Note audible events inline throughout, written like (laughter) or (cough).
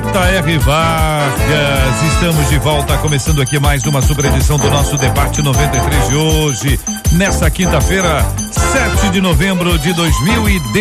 J.R. Vargas. Estamos de volta, começando aqui mais uma super edição do nosso debate 93 de hoje. Nessa quinta-feira, 7 de novembro de 2019.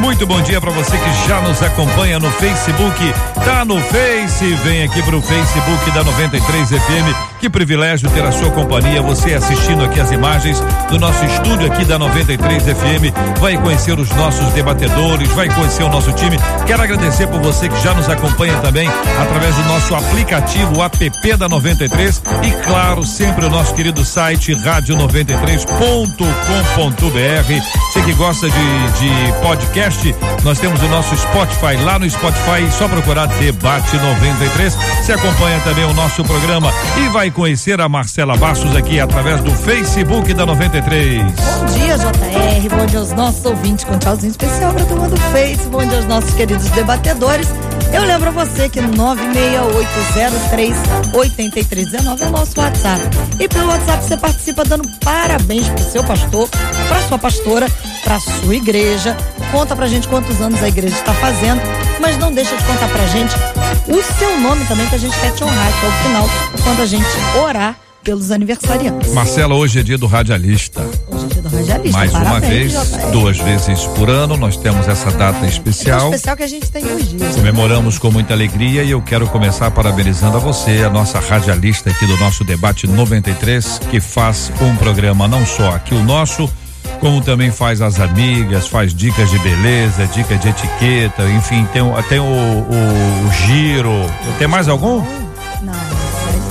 Muito bom dia para você que já nos acompanha no Facebook. Tá no Face, vem aqui pro Facebook da 93 FM. Que privilégio ter a sua companhia, você assistindo aqui as imagens do nosso estúdio aqui da 93 FM. Vai conhecer os nossos debatedores, vai conhecer o nosso time. Quero agradecer por você que já nos acompanha também através do nosso aplicativo app da 93 e claro, sempre o nosso querido site rádio93.com.br. Você que gosta de, de podcast, nós temos o nosso Spotify lá no Spotify, só procurar Debate 93. Você acompanha também o nosso programa e vai conhecer a Marcela Bastos aqui através do Facebook da 93. Bom dia, JR. Bom dia aos nossos ouvintes com tchauzinho especial para turma do Face. Bom dia aos nossos queridos debatedores. Eu lembro a você que no 968038319 é o nosso WhatsApp. E pelo WhatsApp você participa dando parabéns pro seu pastor, pra sua pastora, pra sua igreja. Conta pra gente quantos anos a igreja está fazendo, mas não deixa de contar pra gente o seu nome também, que a gente quer te honrar, que é o final, quando a gente orar pelos aniversariantes. Marcela, hoje é dia do radialista. Hoje é do radialista. Mais uma Parabéns, vez, JR. duas vezes por ano, nós temos essa data especial. É especial que a gente tem dois dias. né? Comemoramos com muita alegria e eu quero começar parabenizando a você, a nossa radialista aqui do nosso debate 93, que faz um programa não só aqui o nosso, como também faz as amigas, faz dicas de beleza, dicas de etiqueta, enfim, tem, tem o, o- o giro. Tem mais algum? Não,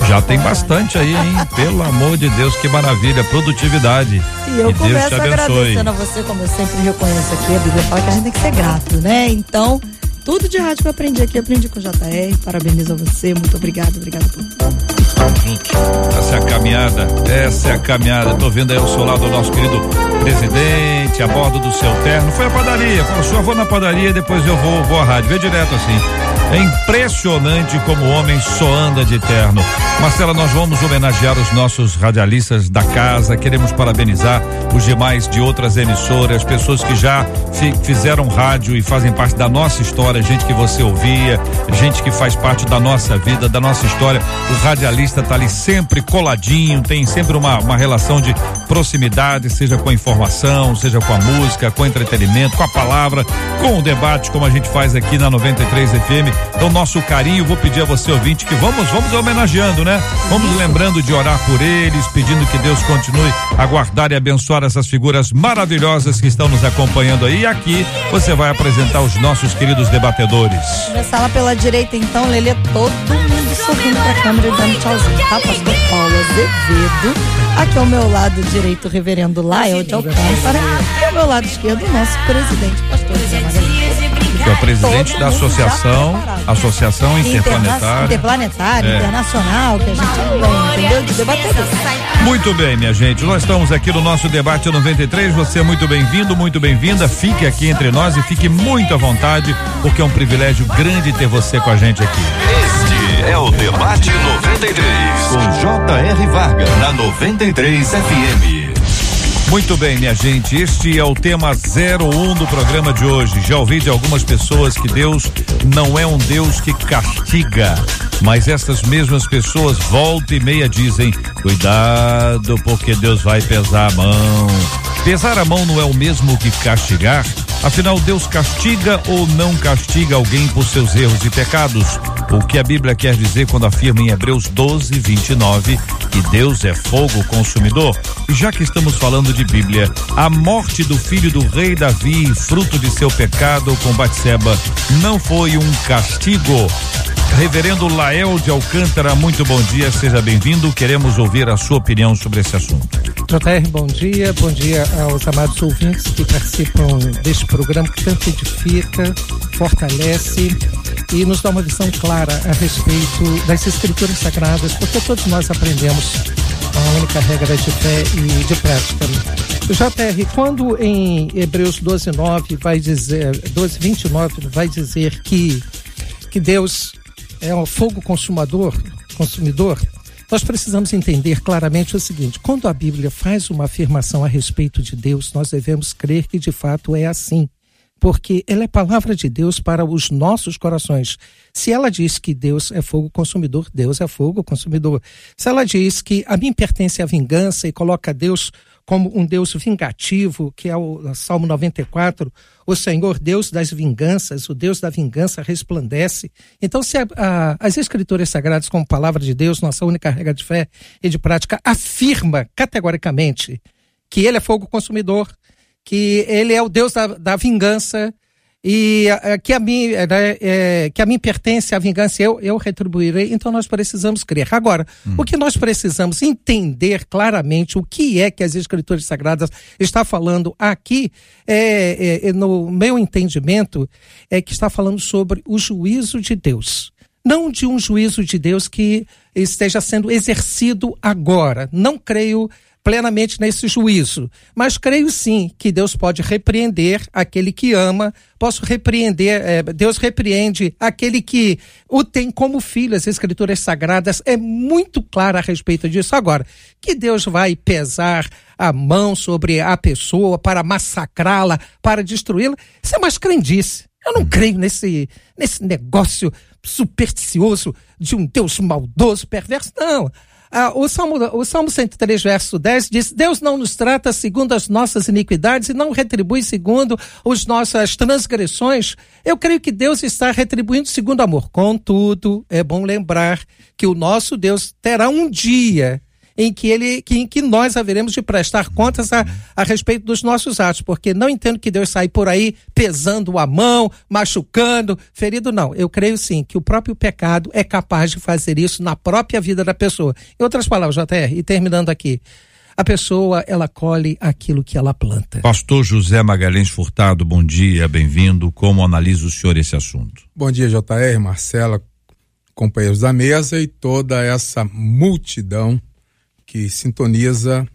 Já tem bastante aí, hein? Pelo amor de Deus, que maravilha, produtividade. E eu Deus começo te abençoe. agradecendo a você, como eu sempre reconheço aqui, a Bíblia fala que a gente tem que ser grato, né? Então, tudo de rádio que eu aprendi aqui, eu aprendi com o JR. Parabenizo a você, muito obrigado, obrigado por tudo. Juntos. Essa é a caminhada, essa é a caminhada. Tô vendo aí ao seu lado o nosso querido presidente, a bordo do seu terno. Foi à padaria, falou, senhor, vou na padaria, depois eu vou, vou à rádio. Vê direto assim. É impressionante como o homem só anda de terno. Marcela, nós vamos homenagear os nossos radialistas da casa, queremos parabenizar os demais de outras emissoras, pessoas que já fi- fizeram rádio e fazem parte da nossa história, gente que você ouvia, gente que faz parte da nossa vida, da nossa história. O radialista tá ali sempre coladinho, tem sempre uma, uma relação de proximidade, seja com a informação, seja com a música, com o entretenimento, com a palavra, com o debate, como a gente faz aqui na 93 FM. Então, nosso carinho, vou pedir a você, ouvinte, que vamos, vamos homenageando, né? Vamos lembrando de orar por eles, pedindo que Deus continue a guardar e abençoar essas figuras maravilhosas que estão nos acompanhando aí. E aqui você vai apresentar os nossos queridos debatedores. Começar lá pela direita, então, Lelê, todo mundo sorrindo pra câmera e dando tchauzinho, tá? Pastor Paulo Azevedo. Aqui ao meu lado direito, o reverendo Lael de Alcântara. E ao meu lado esquerdo, o nosso presidente, pastor José Magalhães. Que é o presidente Todo da associação. Associação Interplanetária. Interplanetária, É. internacional, que a gente vem, entendeu? De debatedor. Muito bem, minha gente. Nós estamos aqui no nosso debate 93. Você é muito bem-vindo, muito bem-vinda. Fique aqui entre nós e fique muito à vontade, porque é um privilégio grande ter você com a gente aqui. É o Debate 93, com J.R. Vargas, na 93 FM. Muito bem, minha gente. Este é o tema 01 do programa de hoje. Já ouvi de algumas pessoas que Deus não é um Deus que castiga, mas essas mesmas pessoas volta e meia dizem: cuidado, porque Deus vai pesar a mão. Pesar a mão não é o mesmo que castigar? Afinal, Deus castiga ou não castiga alguém por seus erros e pecados? O que a Bíblia quer dizer quando afirma em Hebreus 12, 29 que Deus é fogo consumidor? E já que estamos falando de Bíblia, a morte do filho do rei Davi, fruto de seu pecado com Batseba, não foi um castigo? Reverendo Lael de Alcântara, muito bom dia, seja bem-vindo. Queremos ouvir a sua opinião sobre esse assunto. JR, bom dia. Bom dia aos amados ouvintes que participam deste programa que tanto edifica, fortalece e nos dá uma visão clara a respeito das escrituras sagradas, porque todos nós aprendemos a única regra de fé e de prática. JR, quando em Hebreus 12, 9 vai dizer, 12, 29 vai dizer que, que Deus é um fogo consumador, consumidor, nós precisamos entender claramente o seguinte: quando a Bíblia faz uma afirmação a respeito de Deus, nós devemos crer que de fato é assim porque ela é palavra de Deus para os nossos corações. Se ela diz que Deus é fogo consumidor, Deus é fogo consumidor. Se ela diz que a mim pertence a vingança e coloca Deus como um Deus vingativo, que é o Salmo 94, o Senhor Deus das vinganças, o Deus da vingança resplandece. Então, se a, a, as Escrituras Sagradas, como palavra de Deus, nossa única regra de fé e de prática, afirma categoricamente que ele é fogo consumidor, que ele é o Deus da, da vingança e uh, que, a mim, né, é, que a mim pertence a vingança, eu, eu retribuirei. Então nós precisamos crer. Agora, hum. o que nós precisamos entender claramente o que é que as Escrituras Sagradas está falando aqui, é, é, é no meu entendimento, é que está falando sobre o juízo de Deus não de um juízo de Deus que esteja sendo exercido agora. Não creio plenamente nesse juízo, mas creio sim que Deus pode repreender aquele que ama, posso repreender, é, Deus repreende aquele que o tem como filho, as escrituras sagradas é muito clara a respeito disso. Agora, que Deus vai pesar a mão sobre a pessoa para massacrá-la, para destruí-la, isso é mais crendice. Eu não creio nesse, nesse negócio supersticioso de um Deus maldoso, perverso, não. Ah, o, Salmo, o Salmo 103, verso 10 diz: Deus não nos trata segundo as nossas iniquidades e não retribui segundo as nossas transgressões. Eu creio que Deus está retribuindo segundo amor. Contudo, é bom lembrar que o nosso Deus terá um dia em que ele, que, em que nós haveremos de prestar contas a, a respeito dos nossos atos, porque não entendo que Deus sai por aí pesando a mão, machucando, ferido, não. Eu creio sim que o próprio pecado é capaz de fazer isso na própria vida da pessoa. Em outras palavras, JR, e terminando aqui, a pessoa ela colhe aquilo que ela planta. Pastor José Magalhães Furtado, bom dia, bem-vindo. Como analisa o senhor esse assunto? Bom dia, JR, Marcela, companheiros da mesa e toda essa multidão que sintoniza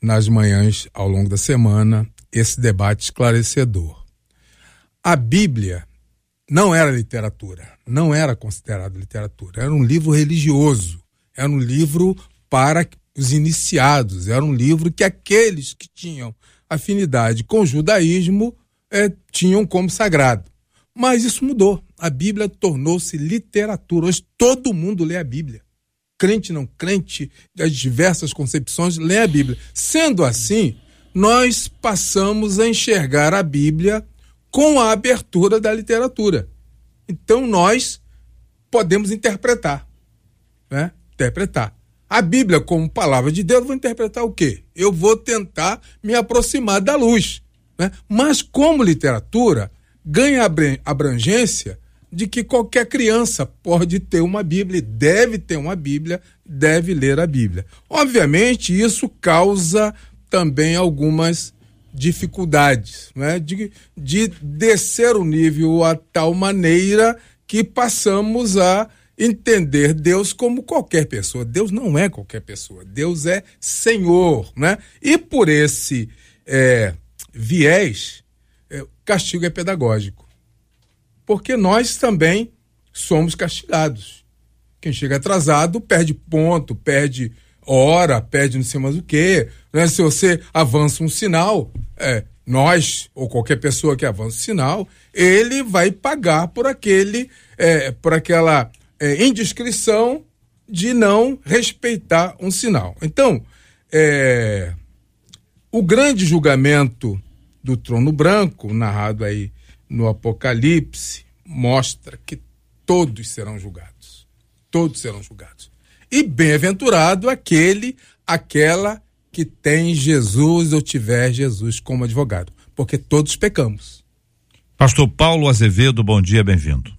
nas manhãs ao longo da semana esse debate esclarecedor. A Bíblia não era literatura, não era considerada literatura, era um livro religioso, era um livro para os iniciados, era um livro que aqueles que tinham afinidade com o judaísmo é, tinham como sagrado. Mas isso mudou. A Bíblia tornou-se literatura. Hoje todo mundo lê a Bíblia crente, não crente, das diversas concepções, lê a Bíblia. Sendo assim, nós passamos a enxergar a Bíblia com a abertura da literatura. Então nós podemos interpretar, né? Interpretar. A Bíblia como palavra de Deus, eu vou interpretar o quê? Eu vou tentar me aproximar da luz, né? Mas como literatura ganha abrangência de que qualquer criança pode ter uma Bíblia, deve ter uma Bíblia, deve ler a Bíblia. Obviamente, isso causa também algumas dificuldades, né? de, de descer o nível a tal maneira que passamos a entender Deus como qualquer pessoa. Deus não é qualquer pessoa, Deus é Senhor. Né? E por esse é, viés, é, castigo é pedagógico porque nós também somos castigados. Quem chega atrasado perde ponto, perde hora, perde não sei mais o quê. Né? Se você avança um sinal, é, nós, ou qualquer pessoa que avança um sinal, ele vai pagar por aquele, é, por aquela é, indiscrição de não respeitar um sinal. Então, é, o grande julgamento do trono branco, narrado aí no Apocalipse mostra que todos serão julgados. Todos serão julgados. E bem-aventurado aquele, aquela que tem Jesus ou tiver Jesus como advogado, porque todos pecamos. Pastor Paulo Azevedo, bom dia, bem-vindo.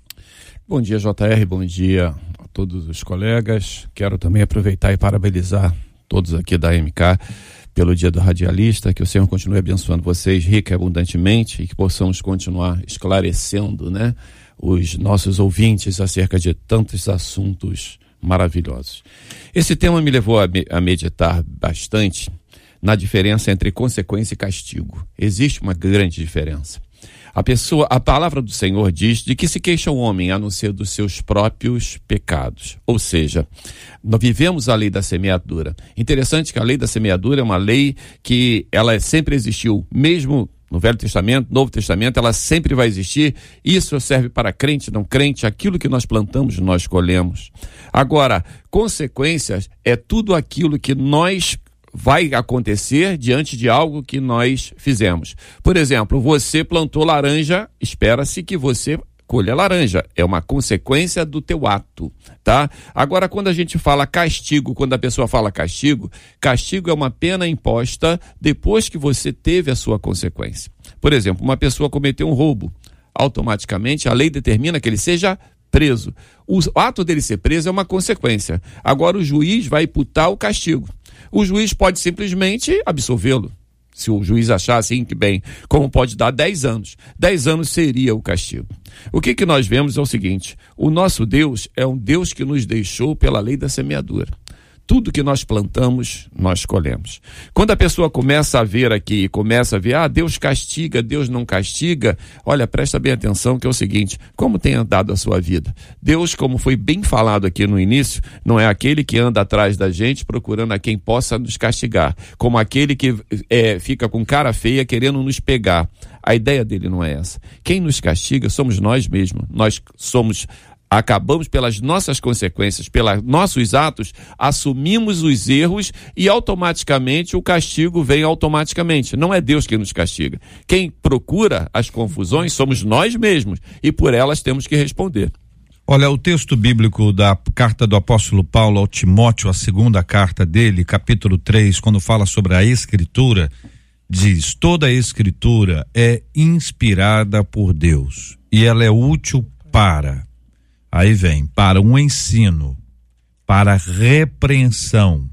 Bom dia, JR, bom dia a todos os colegas. Quero também aproveitar e parabenizar todos aqui da MK pelo Dia do Radialista, que o Senhor continue abençoando vocês rica e abundantemente e que possamos continuar esclarecendo, né? os nossos ouvintes acerca de tantos assuntos maravilhosos. Esse tema me levou a, me, a meditar bastante na diferença entre consequência e castigo. Existe uma grande diferença. A pessoa, a palavra do Senhor diz de que se queixa o homem a não ser dos seus próprios pecados. Ou seja, nós vivemos a lei da semeadura. Interessante que a lei da semeadura é uma lei que ela sempre existiu, mesmo no Velho Testamento, Novo Testamento, ela sempre vai existir. Isso serve para crente, não crente, aquilo que nós plantamos, nós colhemos. Agora, consequências é tudo aquilo que nós vai acontecer diante de algo que nós fizemos. Por exemplo, você plantou laranja, espera-se que você colha laranja. É uma consequência do teu ato, tá? Agora, quando a gente fala castigo, quando a pessoa fala castigo, castigo é uma pena imposta depois que você teve a sua consequência. Por exemplo, uma pessoa cometeu um roubo. Automaticamente, a lei determina que ele seja preso. O ato dele ser preso é uma consequência. Agora, o juiz vai imputar o castigo o juiz pode simplesmente absolvê-lo. Se o juiz achar assim que bem, como pode dar 10 anos. 10 anos seria o castigo. O que, que nós vemos é o seguinte: o nosso Deus é um Deus que nos deixou pela lei da semeadura tudo que nós plantamos, nós colhemos. Quando a pessoa começa a ver aqui, começa a ver, ah, Deus castiga, Deus não castiga, olha, presta bem atenção que é o seguinte, como tem andado a sua vida? Deus, como foi bem falado aqui no início, não é aquele que anda atrás da gente procurando a quem possa nos castigar, como aquele que é, fica com cara feia querendo nos pegar. A ideia dele não é essa. Quem nos castiga somos nós mesmos. Nós somos acabamos pelas nossas consequências, pelos nossos atos, assumimos os erros e automaticamente o castigo vem automaticamente. Não é Deus quem nos castiga. Quem procura as confusões somos nós mesmos e por elas temos que responder. Olha, o texto bíblico da carta do apóstolo Paulo ao Timóteo, a segunda carta dele, capítulo 3, quando fala sobre a escritura, diz: toda a escritura é inspirada por Deus e ela é útil para Aí vem para um ensino, para repreensão,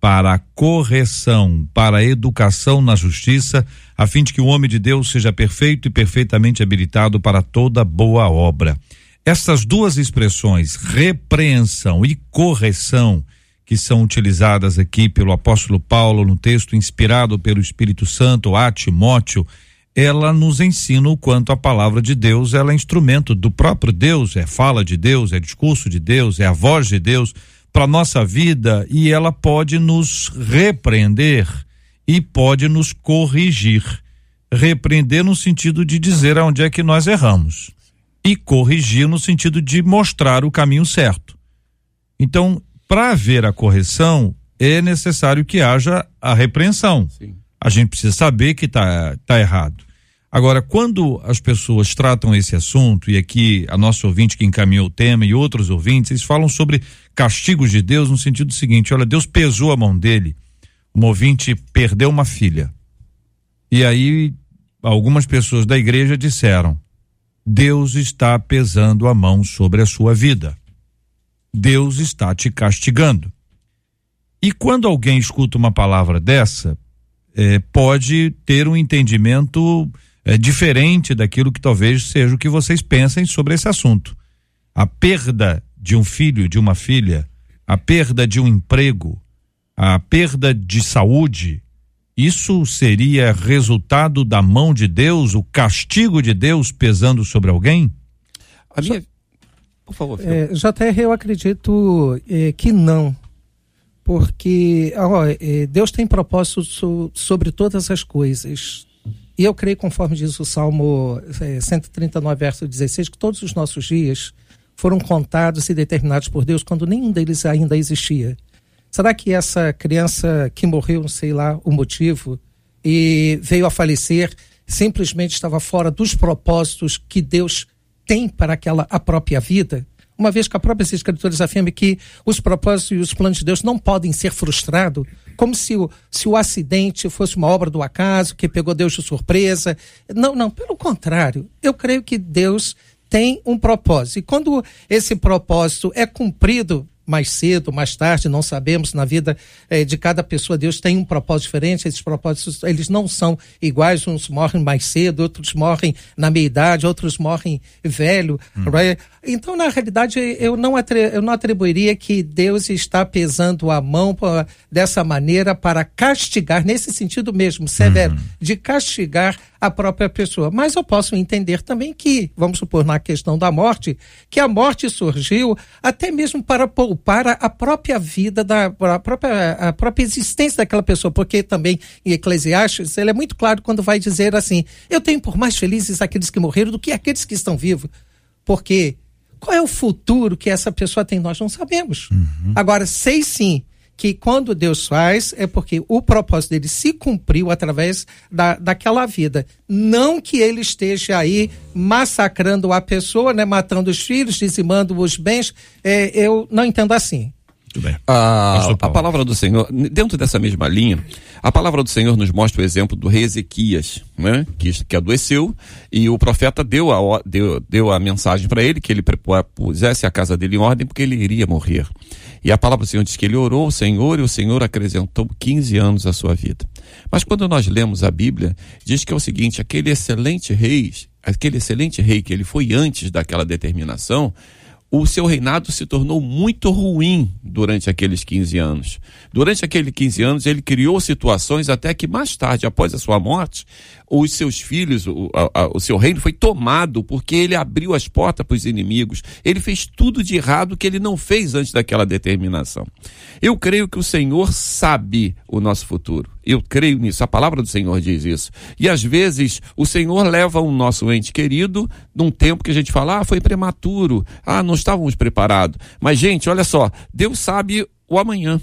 para correção, para educação na justiça, a fim de que o homem de Deus seja perfeito e perfeitamente habilitado para toda boa obra. Essas duas expressões, repreensão e correção, que são utilizadas aqui pelo apóstolo Paulo no texto inspirado pelo Espírito Santo a Timóteo, ela nos ensina o quanto a palavra de Deus ela é instrumento do próprio Deus, é fala de Deus, é discurso de Deus, é a voz de Deus para nossa vida e ela pode nos repreender e pode nos corrigir. Repreender no sentido de dizer aonde é que nós erramos e corrigir no sentido de mostrar o caminho certo. Então, para haver a correção, é necessário que haja a repreensão. Sim. A gente precisa saber que está tá errado. Agora, quando as pessoas tratam esse assunto, e aqui a nossa ouvinte que encaminhou o tema e outros ouvintes, eles falam sobre castigos de Deus no sentido seguinte: olha, Deus pesou a mão dele, um ouvinte perdeu uma filha. E aí, algumas pessoas da igreja disseram: Deus está pesando a mão sobre a sua vida. Deus está te castigando. E quando alguém escuta uma palavra dessa, eh, pode ter um entendimento é, diferente daquilo que talvez seja o que vocês pensem sobre esse assunto. A perda de um filho, de uma filha, a perda de um emprego, a perda de saúde, isso seria resultado da mão de Deus, o castigo de Deus pesando sobre alguém? A minha... Por favor. É, JR, eu acredito é, que não. Porque ó, é, Deus tem propósito so, sobre todas as coisas. E eu creio, conforme diz o Salmo é, 139, verso 16, que todos os nossos dias foram contados e determinados por Deus quando nenhum deles ainda existia. Será que essa criança que morreu, não sei lá o motivo, e veio a falecer, simplesmente estava fora dos propósitos que Deus tem para aquela a própria vida? Uma vez que a própria Escrituras afirma que os propósitos e os planos de Deus não podem ser frustrados, como se o, se o acidente fosse uma obra do acaso, que pegou Deus de surpresa. Não, não, pelo contrário. Eu creio que Deus tem um propósito. E quando esse propósito é cumprido mais cedo, mais tarde, não sabemos. Na vida eh, de cada pessoa, Deus tem um propósito diferente. Esses propósitos, eles não são iguais. Uns morrem mais cedo, outros morrem na meia idade, outros morrem velho. Hum. Então, na realidade, eu não, eu não atribuiria que Deus está pesando a mão dessa maneira para castigar, nesse sentido mesmo, severo, uhum. de castigar a própria pessoa. Mas eu posso entender também que, vamos supor, na questão da morte, que a morte surgiu até mesmo para poupar a, própria vida, da, a, própria, a própria existência daquela pessoa, porque também em Eclesiastes ele é muito claro quando vai dizer assim: eu tenho por mais felizes aqueles que morreram do que aqueles que estão vivos. Porque qual é o futuro que essa pessoa tem? Nós não sabemos. Uhum. Agora, sei sim que quando Deus faz é porque o propósito dele se cumpriu através da, daquela vida. Não que ele esteja aí massacrando a pessoa, né, matando os filhos, dizimando os bens. É, eu não entendo assim. Bem. A, a palavra do Senhor, dentro dessa mesma linha, a palavra do Senhor nos mostra o exemplo do rei Ezequias, né? que, que adoeceu e o profeta deu a, deu, deu a mensagem para ele que ele pusesse a casa dele em ordem porque ele iria morrer. E a palavra do Senhor diz que ele orou ao Senhor e o Senhor acrescentou 15 anos à sua vida. Mas quando nós lemos a Bíblia, diz que é o seguinte: aquele excelente rei, aquele excelente rei que ele foi antes daquela determinação, o seu reinado se tornou muito ruim durante aqueles 15 anos. Durante aqueles 15 anos, ele criou situações até que mais tarde, após a sua morte, os seus filhos, o, a, o seu reino foi tomado porque ele abriu as portas para os inimigos. Ele fez tudo de errado que ele não fez antes daquela determinação. Eu creio que o Senhor sabe o nosso futuro. Eu creio nisso. A palavra do Senhor diz isso. E às vezes o Senhor leva o nosso ente querido num tempo que a gente fala, ah, foi prematuro, ah, não estávamos preparados. Mas, gente, olha só, Deus sabe o amanhã.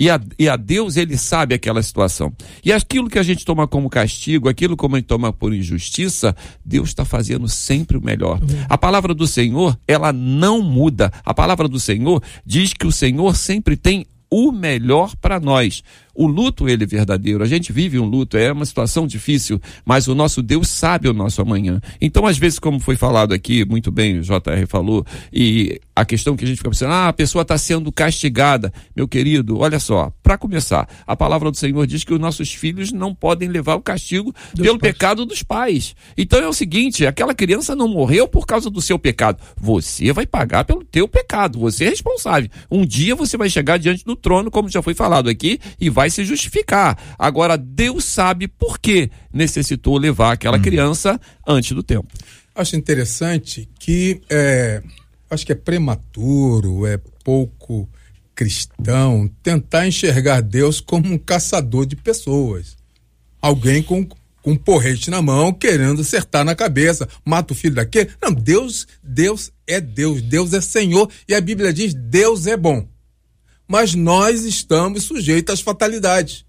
E a, e a Deus, ele sabe aquela situação. E aquilo que a gente toma como castigo, aquilo como a gente toma por injustiça, Deus está fazendo sempre o melhor. A palavra do Senhor, ela não muda. A palavra do Senhor diz que o Senhor sempre tem o melhor para nós. O luto, ele é verdadeiro. A gente vive um luto, é uma situação difícil, mas o nosso Deus sabe o nosso amanhã. Então, às vezes, como foi falado aqui, muito bem, o JR falou, e a questão que a gente fica pensando, ah, a pessoa está sendo castigada. Meu querido, olha só, para começar, a palavra do Senhor diz que os nossos filhos não podem levar o castigo dos pelo pais. pecado dos pais. Então é o seguinte, aquela criança não morreu por causa do seu pecado. Você vai pagar pelo teu pecado, você é responsável. Um dia você vai chegar diante do trono, como já foi falado aqui, e vai vai se justificar. Agora, Deus sabe por que necessitou levar aquela hum. criança antes do tempo. Acho interessante que é, acho que é prematuro, é pouco cristão tentar enxergar Deus como um caçador de pessoas. Alguém com, com um porrete na mão querendo acertar na cabeça, mata o filho daquele. Não, Deus, Deus é Deus, Deus é Senhor e a Bíblia diz: Deus é bom mas nós estamos sujeitos às fatalidades.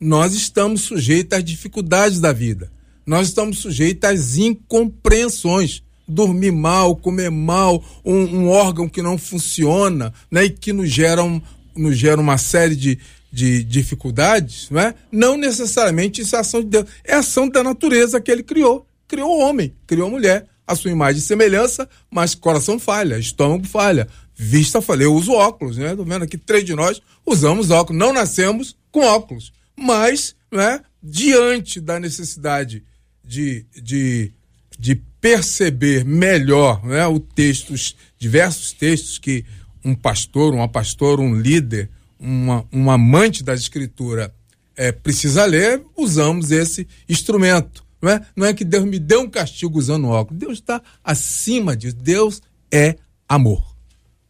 Nós estamos sujeitos às dificuldades da vida. Nós estamos sujeitos às incompreensões. Dormir mal, comer mal, um, um órgão que não funciona, né, e que nos gera, um, nos gera uma série de, de dificuldades, não é? Não necessariamente isso é ação de Deus, é ação da natureza que ele criou. Criou o homem, criou a mulher, a sua imagem e semelhança, mas coração falha, estômago falha, Vista, falei, eu uso óculos, né? Tô vendo aqui, três de nós usamos óculos. Não nascemos com óculos. Mas, né, diante da necessidade de, de, de perceber melhor né, o texto, os diversos textos que um pastor, uma pastora, um líder, uma, um amante da escritura é, precisa ler, usamos esse instrumento. Não é? não é que Deus me deu um castigo usando óculos. Deus está acima disso. Deus é amor.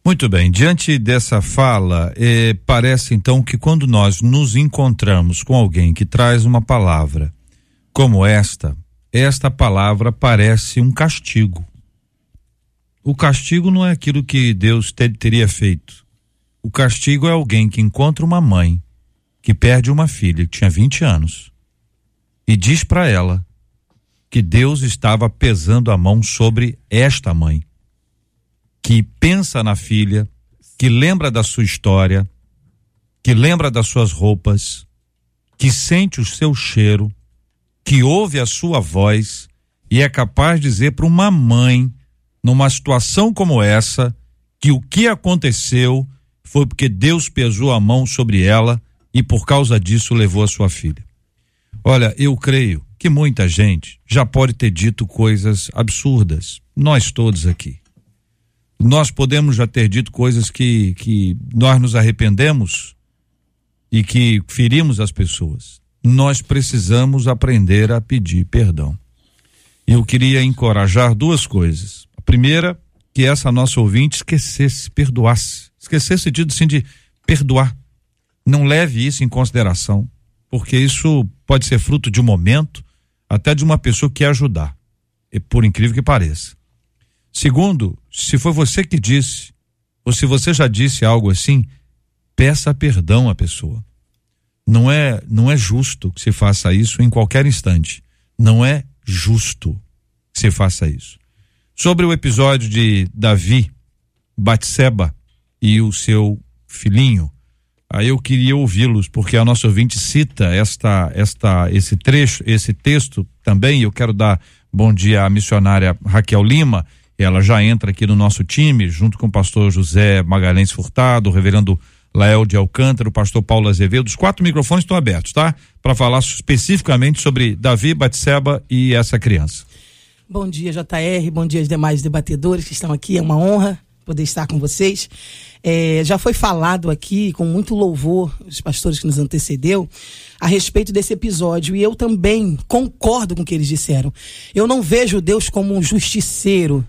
Muito bem, diante dessa fala, eh, parece então que quando nós nos encontramos com alguém que traz uma palavra como esta, esta palavra parece um castigo. O castigo não é aquilo que Deus ter, teria feito. O castigo é alguém que encontra uma mãe que perde uma filha que tinha 20 anos e diz para ela que Deus estava pesando a mão sobre esta mãe que pensa na filha, que lembra da sua história, que lembra das suas roupas, que sente o seu cheiro, que ouve a sua voz e é capaz de dizer para uma mãe, numa situação como essa, que o que aconteceu foi porque Deus pesou a mão sobre ela e por causa disso levou a sua filha. Olha, eu creio que muita gente já pode ter dito coisas absurdas, nós todos aqui. Nós podemos já ter dito coisas que, que nós nos arrependemos e que ferimos as pessoas. Nós precisamos aprender a pedir perdão. Eu queria encorajar duas coisas. A primeira, que essa nossa ouvinte esquecesse, perdoasse. Esquecesse sentido assim de perdoar. Não leve isso em consideração, porque isso pode ser fruto de um momento, até de uma pessoa que ajudar, por incrível que pareça. Segundo, se foi você que disse, ou se você já disse algo assim, peça perdão à pessoa. Não é, não é justo que se faça isso em qualquer instante. Não é justo que se faça isso. Sobre o episódio de Davi, Batseba e o seu filhinho, aí eu queria ouvi-los, porque a nossa ouvinte cita esta, esta, esse trecho, esse texto também. Eu quero dar bom dia à missionária Raquel Lima. Ela já entra aqui no nosso time, junto com o pastor José Magalhães Furtado, o reverendo Lael de Alcântara, o pastor Paulo Azevedo. Os quatro microfones estão abertos, tá? Para falar especificamente sobre Davi, Batseba e essa criança. Bom dia, JR. Bom dia aos demais debatedores que estão aqui. É uma honra poder estar com vocês. É, já foi falado aqui com muito louvor, os pastores que nos antecedeu, a respeito desse episódio. E eu também concordo com o que eles disseram. Eu não vejo Deus como um justiceiro,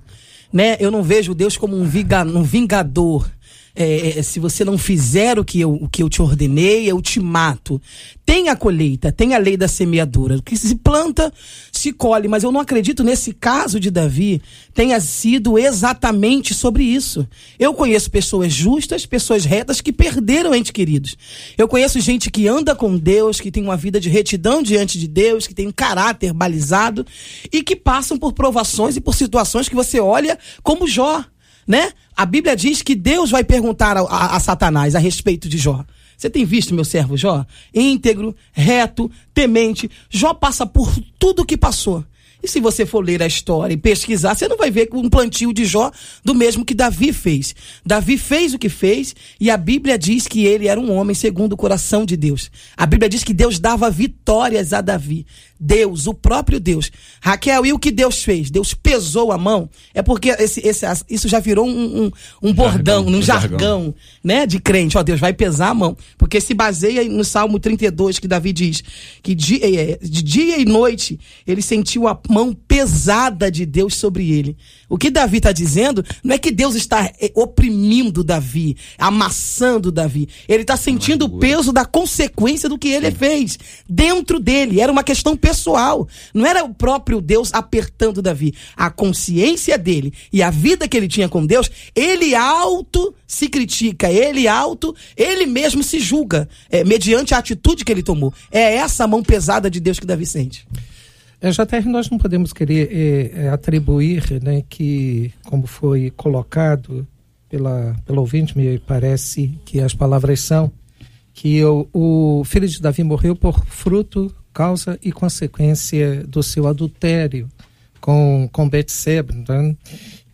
né? Eu não vejo Deus como um, um vingador é, é, se você não fizer o que, eu, o que eu te ordenei, eu te mato. Tem a colheita, tem a lei da semeadura. O que se planta, se colhe. Mas eu não acredito nesse caso de Davi tenha sido exatamente sobre isso. Eu conheço pessoas justas, pessoas retas que perderam entes queridos. Eu conheço gente que anda com Deus, que tem uma vida de retidão diante de Deus, que tem um caráter balizado e que passam por provações e por situações que você olha como Jó né? A Bíblia diz que Deus vai perguntar a, a, a Satanás a respeito de Jó. Você tem visto meu servo Jó? Íntegro, reto, temente. Jó passa por tudo que passou. E se você for ler a história e pesquisar, você não vai ver um plantio de Jó do mesmo que Davi fez. Davi fez o que fez e a Bíblia diz que ele era um homem segundo o coração de Deus. A Bíblia diz que Deus dava vitórias a Davi. Deus, o próprio Deus. Raquel, e o que Deus fez? Deus pesou a mão. É porque esse, esse, isso já virou um, um, um bordão, jargão, um jargão, jargão, né? De crente. Ó, Deus vai pesar a mão. Porque se baseia no Salmo 32, que Davi diz que de, é, de dia e noite ele sentiu a mão pesada de Deus sobre ele. O que Davi está dizendo não é que Deus está é, oprimindo Davi, amassando Davi. Ele está sentindo o peso da consequência do que ele Sim. fez dentro dele. Era uma questão pessoal. Não era o próprio Deus apertando Davi. A consciência dele e a vida que ele tinha com Deus, ele alto se critica, ele alto, ele mesmo se julga, é, mediante a atitude que ele tomou. É essa mão pesada de Deus que Davi sente. É, JR, nós não podemos querer é, é, atribuir né, que, como foi colocado pela, pelo ouvinte, me parece que as palavras são que o, o filho de Davi morreu por fruto causa e consequência do seu adultério com, com Betseba, né?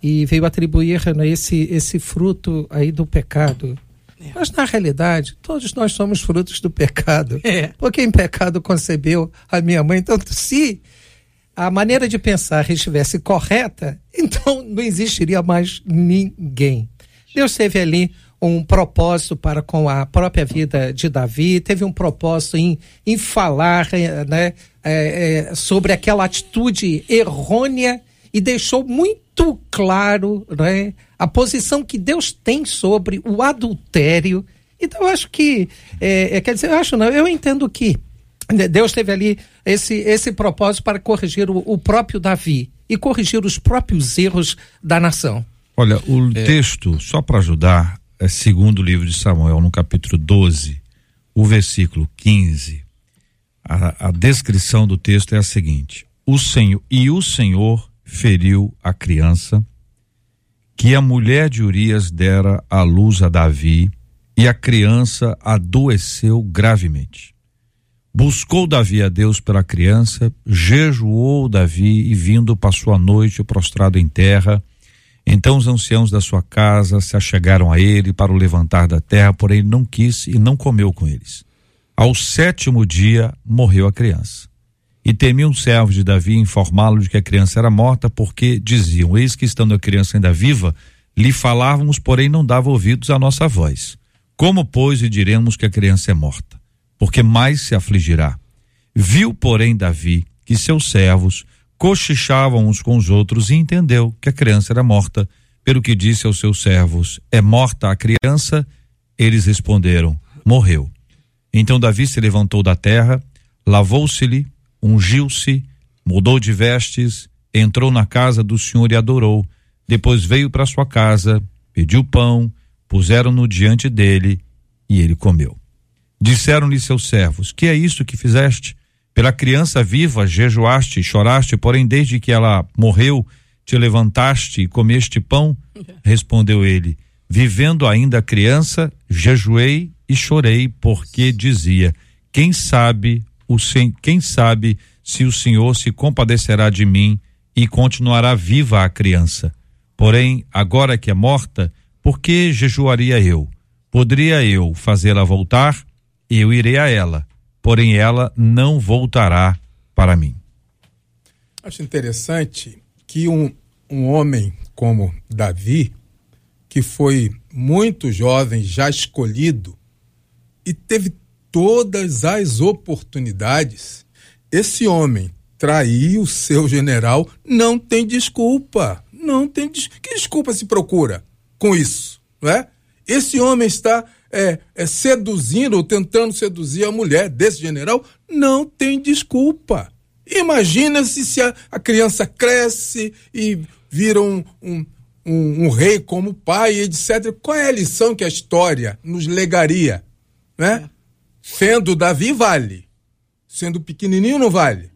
e veio atribuir né, esse, esse fruto aí do pecado. É. Mas na realidade, todos nós somos frutos do pecado. É. Porque em pecado concebeu a minha mãe. Então, se a maneira de pensar estivesse correta, (laughs) então não existiria mais ninguém. Deus teve ali um propósito para com a própria vida de Davi, teve um propósito em, em falar eh, né, é, é, sobre aquela atitude errônea e deixou muito claro né, a posição que Deus tem sobre o adultério. Então, eu acho que, é, quer dizer, eu acho não, eu entendo que Deus teve ali esse, esse propósito para corrigir o, o próprio Davi e corrigir os próprios erros da nação. Olha, o é. texto, só para ajudar, é segundo o livro de Samuel, no capítulo 12, o versículo 15, a, a descrição do texto é a seguinte: o Senhor e o Senhor feriu a criança que a mulher de Urias dera à luz a Davi, e a criança adoeceu gravemente. Buscou Davi a Deus pela criança, jejuou Davi e vindo passou a noite prostrado em terra Então os anciãos da sua casa se achegaram a ele para o levantar da terra, porém não quis e não comeu com eles. Ao sétimo dia morreu a criança. E temiam os servos de Davi informá-lo de que a criança era morta, porque diziam: Eis que estando a criança ainda viva, lhe falávamos, porém não dava ouvidos à nossa voz. Como, pois, lhe diremos que a criança é morta? Porque mais se afligirá. Viu, porém, Davi que seus servos cochichavam uns com os outros e entendeu que a criança era morta. Pelo que disse aos seus servos: É morta a criança? Eles responderam: Morreu. Então Davi se levantou da terra, lavou-se-lhe, ungiu-se, mudou de vestes, entrou na casa do Senhor e adorou. Depois veio para sua casa, pediu pão, puseram-no diante dele e ele comeu. Disseram-lhe seus servos: Que é isto que fizeste? Pela criança viva jejuaste e choraste, porém desde que ela morreu, te levantaste e comeste pão? (laughs) Respondeu ele: Vivendo ainda a criança, jejuei e chorei, porque dizia: Quem sabe o quem sabe se o Senhor se compadecerá de mim e continuará viva a criança. Porém, agora que é morta, por que jejuaria eu? Poderia eu fazê-la voltar? Eu irei a ela porém ela não voltará para mim. Acho interessante que um, um homem como Davi, que foi muito jovem, já escolhido, e teve todas as oportunidades, esse homem trair o seu general não tem desculpa. Não tem des... que desculpa se procura com isso, não é? Esse homem está é, é, seduzindo ou tentando seduzir a mulher desse general, não tem desculpa. Imagina-se se a, a, criança cresce e vira um, um, um, um, rei como pai, etc. Qual é a lição que a história nos legaria? Né? Sendo Davi, vale. Sendo pequenininho, não vale.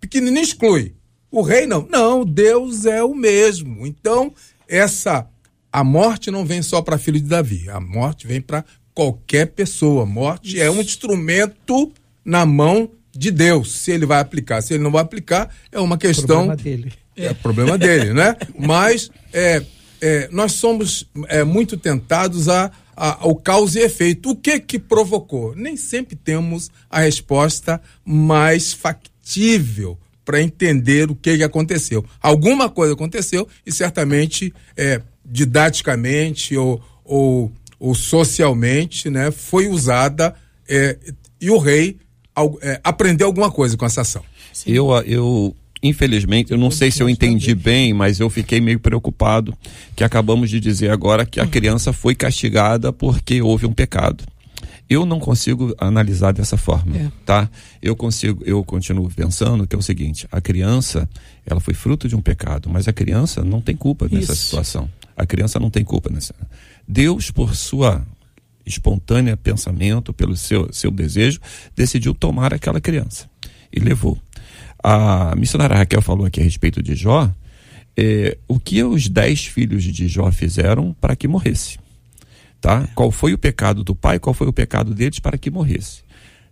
Pequenininho exclui. O rei não. Não, Deus é o mesmo. Então, essa a morte não vem só para filho de Davi, a morte vem para qualquer pessoa. Morte Isso. é um instrumento na mão de Deus. Se ele vai aplicar, se ele não vai aplicar, é uma questão. Problema dele. É problema dele, né? Mas é, é, nós somos é, muito tentados a, a, ao causa e efeito. O que que provocou? Nem sempre temos a resposta mais factível para entender o que, que aconteceu. Alguma coisa aconteceu e certamente é, didaticamente ou, ou ou socialmente, né, foi usada é, e o rei é, aprendeu alguma coisa com essa ação. Sim. Eu, eu infelizmente, eu não sei se eu entendi bem, mas eu fiquei meio preocupado que acabamos de dizer agora que a hum. criança foi castigada porque houve um pecado. Eu não consigo analisar dessa forma, é. tá? Eu consigo, eu continuo pensando que é o seguinte: a criança, ela foi fruto de um pecado, mas a criança não tem culpa nessa Isso. situação. A criança não tem culpa nessa. Deus, por sua espontânea pensamento, pelo seu, seu desejo, decidiu tomar aquela criança e levou. A missionária Raquel falou aqui a respeito de Jó, é, o que os dez filhos de Jó fizeram para que morresse. Tá? Qual foi o pecado do pai, qual foi o pecado deles para que morresse.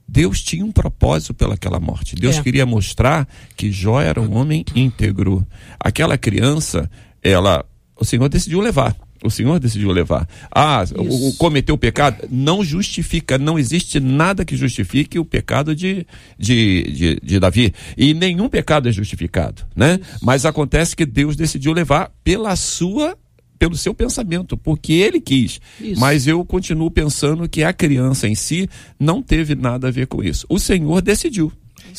Deus tinha um propósito pelaquela morte. Deus é. queria mostrar que Jó era um homem íntegro. Aquela criança, ela, o Senhor decidiu levar. O Senhor decidiu levar. Ah, o, o, cometeu o pecado? Não justifica. Não existe nada que justifique o pecado de, de, de, de Davi. E nenhum pecado é justificado, né? Mas acontece que Deus decidiu levar pela sua pelo seu pensamento, porque ele quis. Isso. Mas eu continuo pensando que a criança em si não teve nada a ver com isso. O Senhor decidiu.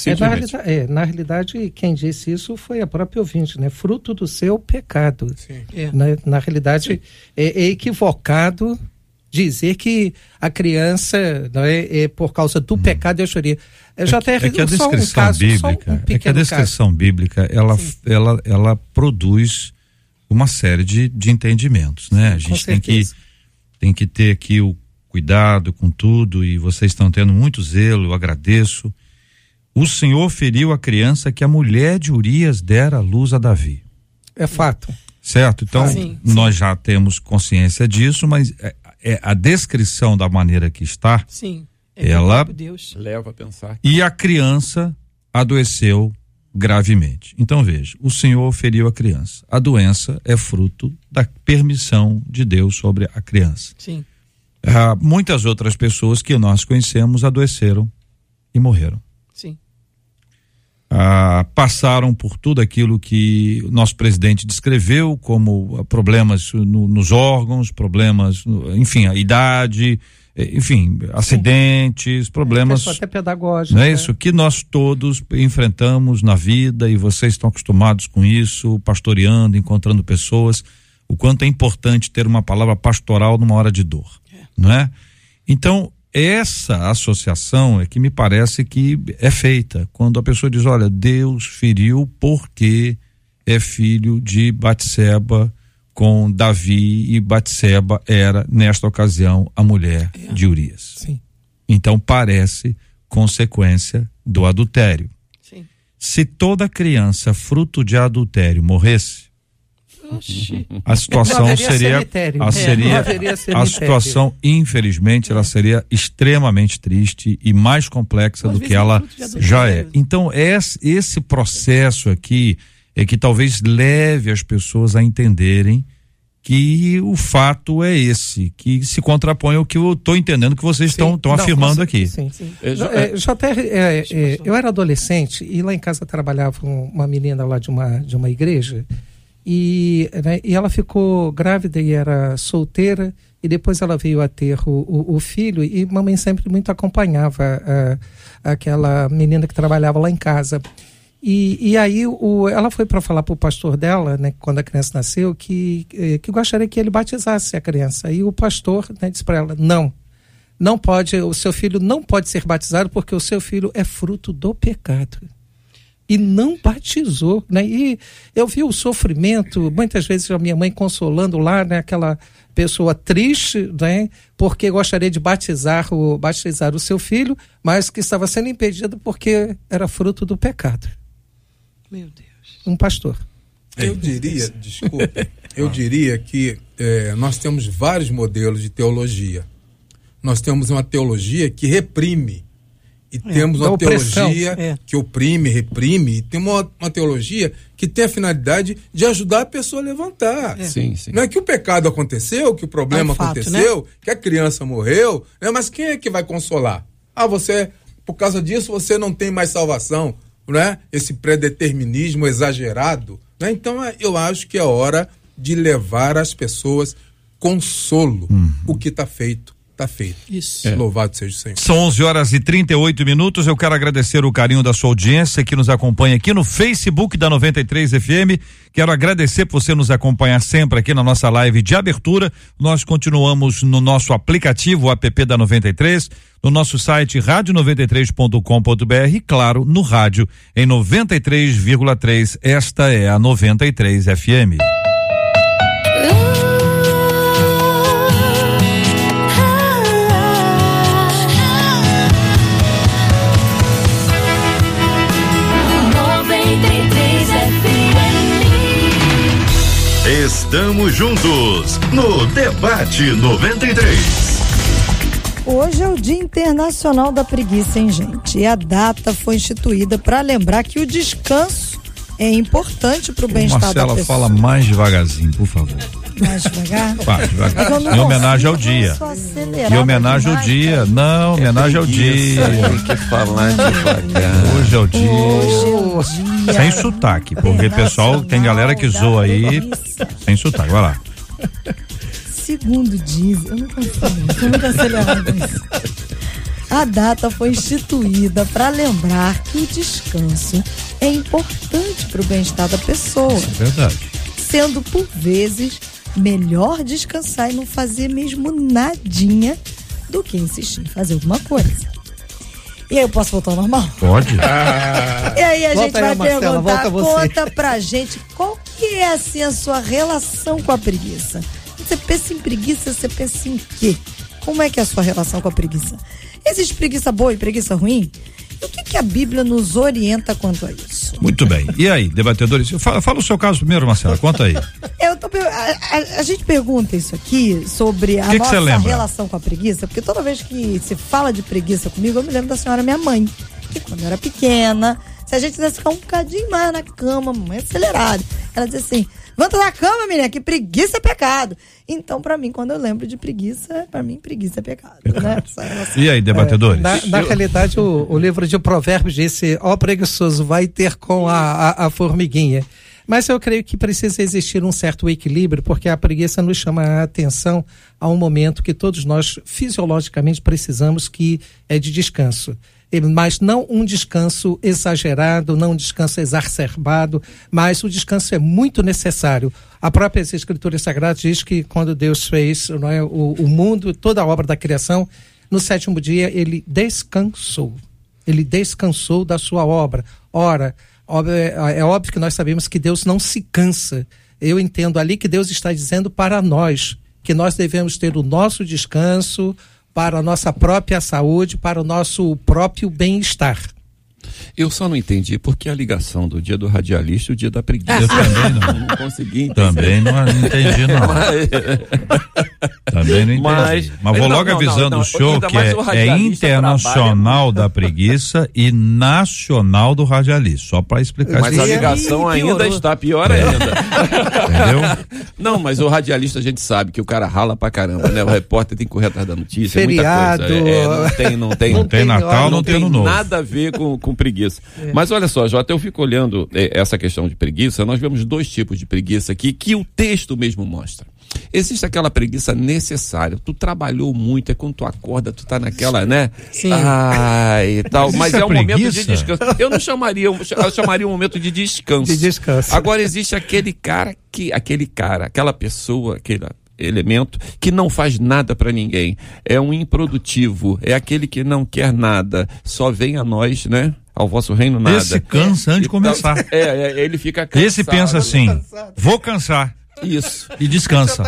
É, na, realidade, é, na realidade, quem disse isso foi a própria ouvinte, né? Fruto do seu pecado. É. Na, na realidade, é, é, equivocado dizer que a criança não é, é por causa do hum. pecado eu choraria. É, já até, é que a descrição um caso, bíblica, um é que a descrição caso. bíblica ela, ela, ela produz uma série de, de entendimentos, né? A gente tem que tem que ter aqui o cuidado com tudo e vocês estão tendo muito zelo, eu agradeço. O Senhor feriu a criança que a mulher de Urias dera à luz a Davi. É fato. Certo? Então, sim, nós sim. já temos consciência disso, mas é, é, a descrição da maneira que está, sim, é ela leva a pensar. E a criança adoeceu gravemente. Então veja, o Senhor feriu a criança. A doença é fruto da permissão de Deus sobre a criança. Sim. Ah, muitas outras pessoas que nós conhecemos adoeceram e morreram. Sim. Ah, passaram por tudo aquilo que o nosso presidente descreveu como problemas no, nos órgãos, problemas, enfim, a idade, eh, enfim, acidentes, problemas. Questão até pedagógica. Não é isso? Que nós todos enfrentamos na vida e vocês estão acostumados com isso, pastoreando, encontrando pessoas. O quanto é importante ter uma palavra pastoral numa hora de dor, não é? Então, essa associação é que me parece que é feita quando a pessoa diz, olha, Deus feriu porque é filho de Batseba com Davi e Batseba era nesta ocasião a mulher de Urias. Sim. Então parece consequência do adultério. Sim. Se toda criança fruto de adultério morresse. A situação seria a, É, seria, haveria a situação infelizmente ela seria extremamente triste e mais complexa Às do que é ela adultério. já é. então esse, esse processo aqui é que talvez leve as pessoas a entenderem que o fato é esse que se contrapõe ao que eu estou entendendo que vocês estão Sim. afirmando aqui. Sim. É, Jo- é, JR, é, é, eu era adolescente e lá em casa trabalhava um- uma menina lá de uma, de uma igreja e, né, e ela ficou grávida e era solteira e depois ela veio a ter o, o, o filho e mamãe sempre muito acompanhava ah, aquela menina que trabalhava lá em casa. E, e aí o, ela foi para falar para o pastor dela, né, quando a criança nasceu, que, eh, que gostaria que ele batizasse a criança. E o pastor né, disse para ela: não, não pode, o seu filho não pode ser batizado porque o seu filho é fruto do pecado. E não batizou, né? E eu vi o sofrimento, muitas vezes a minha mãe consolando lá, né? Aquela pessoa triste, né? Porque gostaria de batizar o, batizar o seu filho, mas que estava sendo impedido porque era fruto do pecado. Meu Deus. Um pastor. Eu diria, (laughs) desculpe, eu diria que eh, nós temos vários modelos de teologia. Nós temos uma teologia que reprime. E temos da uma teologia é. que oprime, reprime. E tem uma, uma teologia que tem a finalidade de ajudar a pessoa a levantar. Sim, sim. Não é que o pecado aconteceu, que o problema É um fato, aconteceu, que a criança morreu, né? mas quem é que vai consolar? Ah, você, por causa disso, você não tem mais salvação, né? Esse predeterminismo exagerado. Né? Então, é, eu acho que é hora de levar às pessoas consolo. O que está feito, está feito. Isso. Louvado seja o Senhor. São 11 horas e 38 minutos. Eu quero agradecer o carinho da sua audiência que nos acompanha aqui no Facebook da 93 FM. Quero agradecer por você nos acompanhar sempre aqui na nossa live de abertura. Nós continuamos no nosso aplicativo, o app da 93, no nosso site rádio93.com.br e, claro, no rádio em 93,3. Esta é a 93 FM. Estamos juntos no Debate 93. Hoje é o Dia Internacional da Preguiça, hein, gente? E a data foi instituída para lembrar que o descanso é importante para o bem-estar da Marcela, pessoa. fala mais devagarzinho, por favor. Mais devagar. Vá, devagar. É Em homenagem ao dia. Em homenagem ao demais, dia. Não, homenagem ao dia. Tem que falar devagar. Hoje é o dia. Hoje é o dia Sem sotaque, porque pessoal, tem galera que zoa aí sem sotaque. Vai lá. Segundo diz, eu não consigo, eu. A data foi instituída para lembrar que o descanso é importante para o bem-estar da pessoa, Verdade. sendo por vezes melhor descansar e não fazer mesmo nadinha do que insistir em fazer alguma coisa. E aí eu posso voltar ao normal? Pode? (laughs) E aí a Volta gente aí, vai Marcela, perguntar, conta pra gente qual que é assim a sua relação com a preguiça. Você pensa em preguiça, você pensa em quê? Como é que é a sua relação com a preguiça? Existe preguiça boa e preguiça ruim? E o que, que a Bíblia nos orienta quanto a isso? Muito bem. E aí, debatedores? Fala, fala o seu caso primeiro, Marcela. Conta aí. Eu tô a, a- a gente pergunta isso aqui sobre a Que que nossa lembra? relação com a preguiça, porque toda vez que se fala de preguiça comigo, eu me lembro da senhora minha mãe. Que quando eu era pequena, Se a gente quisesse ficar um bocadinho mais na cama, mamãe, acelerado. Ela dizia assim: levanta da cama, menina, que preguiça é pecado. Então, pra mim, quando eu lembro de preguiça, pra mim, preguiça é pecado. Né? E aí, debatedores? Na, na realidade, o, o livro de Provérbios disse: Ó preguiçoso, vai ter com a, a, a formiguinha. Mas eu creio que precisa existir um certo equilíbrio, porque a preguiça nos chama a atenção a um momento que todos nós fisiologicamente precisamos, que é de descanso. Mas não um descanso exagerado, não um descanso exacerbado, mas o descanso é muito necessário. A própria Escritura Sagrada diz que quando Deus fez é, o, o mundo, toda a obra da criação, no sétimo dia ele descansou. Ele descansou da sua obra. Ora, é óbvio que nós sabemos que Deus não se cansa. Eu entendo ali que Deus está dizendo para nós que nós devemos ter o nosso descanso para a nossa própria saúde, para o nosso próprio bem-estar. Eu só não entendi por que a ligação do dia do radialista e o dia da preguiça. Eu também não. (laughs) Eu não consegui entender. Também não, não entendi, não. (laughs) Também não entendi. Mas, Mas- vou não, logo não, avisando não, o ainda que é, o é internacional da preguiça e nacional do radialista. Só para explicar Mas isso. a ligação ainda está pior ainda. Entendeu? (laughs) Não, mas o radialista a gente sabe que o cara rala pra caramba, né? O repórter tem que correr atrás da notícia, é muita Feriado. coisa. É, é, não tem, não tem, Não tem Natal, não não tem tem ano novo. nada a ver com, com preguiça. Mas olha só, Jota, eu fico olhando eh, essa questão de preguiça. Nós vemos dois tipos de preguiça aqui que o texto mesmo mostra. Existe aquela preguiça necessária. Tu trabalhou muito, é quando tu acorda, tu tá naquela, né? Sim. Ai, e tal. Mas é é um momento de preguiça? descanso. Eu não chamaria, eu chamaria um momento de descanso. De descanso. Agora existe aquele cara que, aquele cara, aquela pessoa, aquele elemento que não faz nada para ninguém. É um improdutivo, é aquele que não quer nada, só vem a nós, né? Ao vosso reino nada. Esse cansa antes de Então, começar. É, é, ele fica (laughs) cansado. Esse pensa assim: vou cansar Isso. e descansa.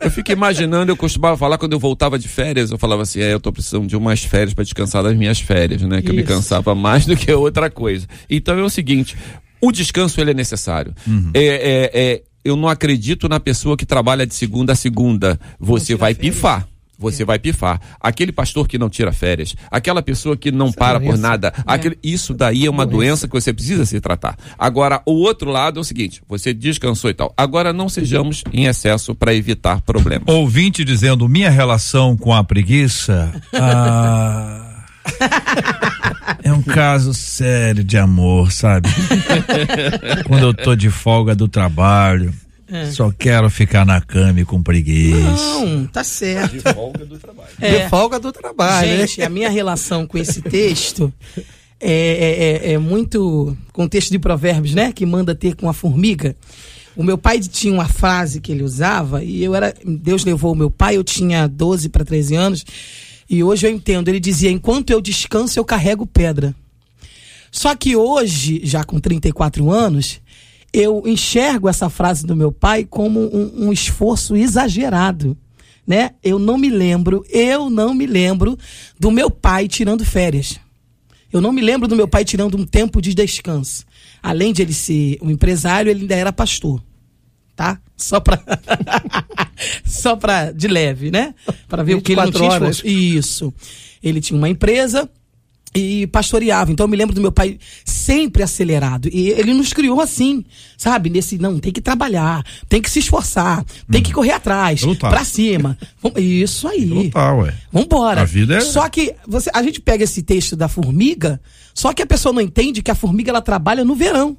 Eu fico imaginando, eu costumava falar quando eu voltava de férias, eu falava assim, é, eu tô precisando de umas férias para descansar das minhas férias, né? Que eu me Isso. cansava mais do que outra coisa. Então é o seguinte, o descanso ele é necessário. É, é, é, eu não acredito na pessoa que trabalha de segunda a segunda. Você vai pifar. Você vai pifar. Aquele pastor que não tira férias, aquela pessoa que não para por doença. nada, aquele, isso daí é uma doença que você precisa se tratar. Agora, o outro lado é o seguinte: você descansou e tal. Agora, não sejamos em excesso para evitar problemas. Ouvinte dizendo minha relação com a preguiça. (laughs) ah, é um caso sério de amor, sabe? (laughs) Quando eu tô de folga do trabalho, só quero ficar na cama e com preguiça. Não, tá certo. folga do trabalho. É. De folga do trabalho. né? Gente, a minha relação com esse texto é, é- é- é muito contexto de provérbios, né? Que manda ter com a formiga. O meu pai tinha uma frase que ele usava e eu era. Deus levou o meu pai, eu tinha 12 para 13 anos. E hoje eu entendo. Ele dizia: enquanto eu descanso, eu carrego pedra. Só que hoje, já com 34 anos, eu enxergo essa frase do meu pai como um, um esforço exagerado. Né? Eu não me lembro, eu não me lembro do meu pai tirando férias. Eu não me lembro do meu pai tirando um tempo de descanso. Além de ele ser um empresário, ele ainda era pastor. Tá? Só pra. (laughs) Só pra. de leve, né? Pra ver o que ele não 24 tinha horas. esforço. Isso. Ele tinha uma empresa e pastoreava. Então eu me lembro do meu pai sempre acelerado. E ele nos criou assim, sabe? Nesse, não, tem que trabalhar, tem que se esforçar, tem que correr atrás, Lutar. pra cima. Isso aí. Lutar, ué. Vambora. A vida é- Só que você, a gente pega esse texto da formiga, só que a pessoa não entende que a formiga ela trabalha no verão.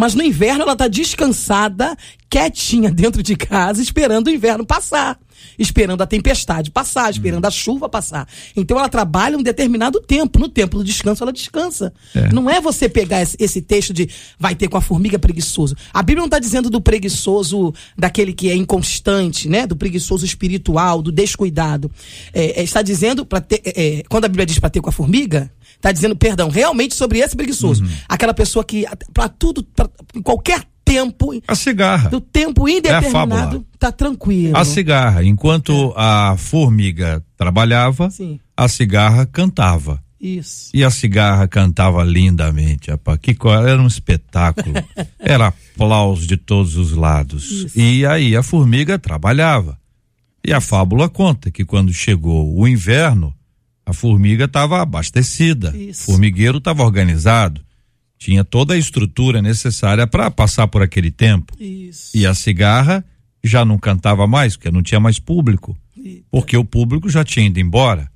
Mas no inverno ela tá descansada, quietinha (laughs) dentro de casa, esperando o inverno passar. Esperando a tempestade passar, esperando a chuva passar. Então ela trabalha um determinado tempo. No tempo do descanso, ela descansa. É. Não é você pegar esse, texto de vai ter com a formiga preguiçoso. A Bíblia não está dizendo do preguiçoso, daquele que é inconstante, né? Do preguiçoso espiritual, do descuidado. É, é, está dizendo, ter, é, é, quando a Bíblia diz para ter com a formiga, está dizendo, perdão, realmente sobre esse preguiçoso. Aquela pessoa que, para tudo, em qualquer tempo, A cigarra. do tempo É indeterminado, fábula. tá tranquilo. A cigarra. Enquanto a formiga trabalhava, Sim. a cigarra cantava. Isso. E a cigarra cantava lindamente, rapaz. Que era um espetáculo. (laughs) era aplauso de todos os lados. E aí a formiga trabalhava. E a fábula conta que quando chegou o inverno, a formiga estava abastecida. Isso. O formigueiro estava organizado. tinha toda a estrutura necessária para passar por aquele tempo. Isso. E a cigarra já não cantava mais, porque não tinha mais público. Porque o público já tinha ido embora.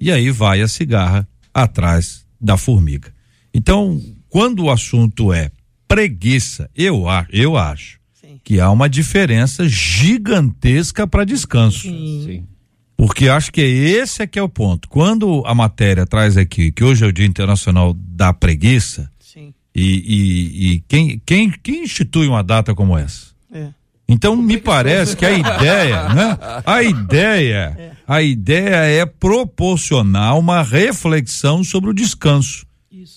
E aí vai a cigarra atrás da formiga. Então, quando o assunto é preguiça, eu, a- eu acho Sim. que há uma diferença gigantesca para descanso. Sim. Porque acho que esse é que é o ponto. Quando a matéria traz aqui que hoje é o Dia Internacional da Preguiça, Sim. e, e, e quem, quem, quem institui uma data como essa? É. Então me parece que a ideia, né? A ideia, a ideia é proporcionar uma reflexão sobre o descanso.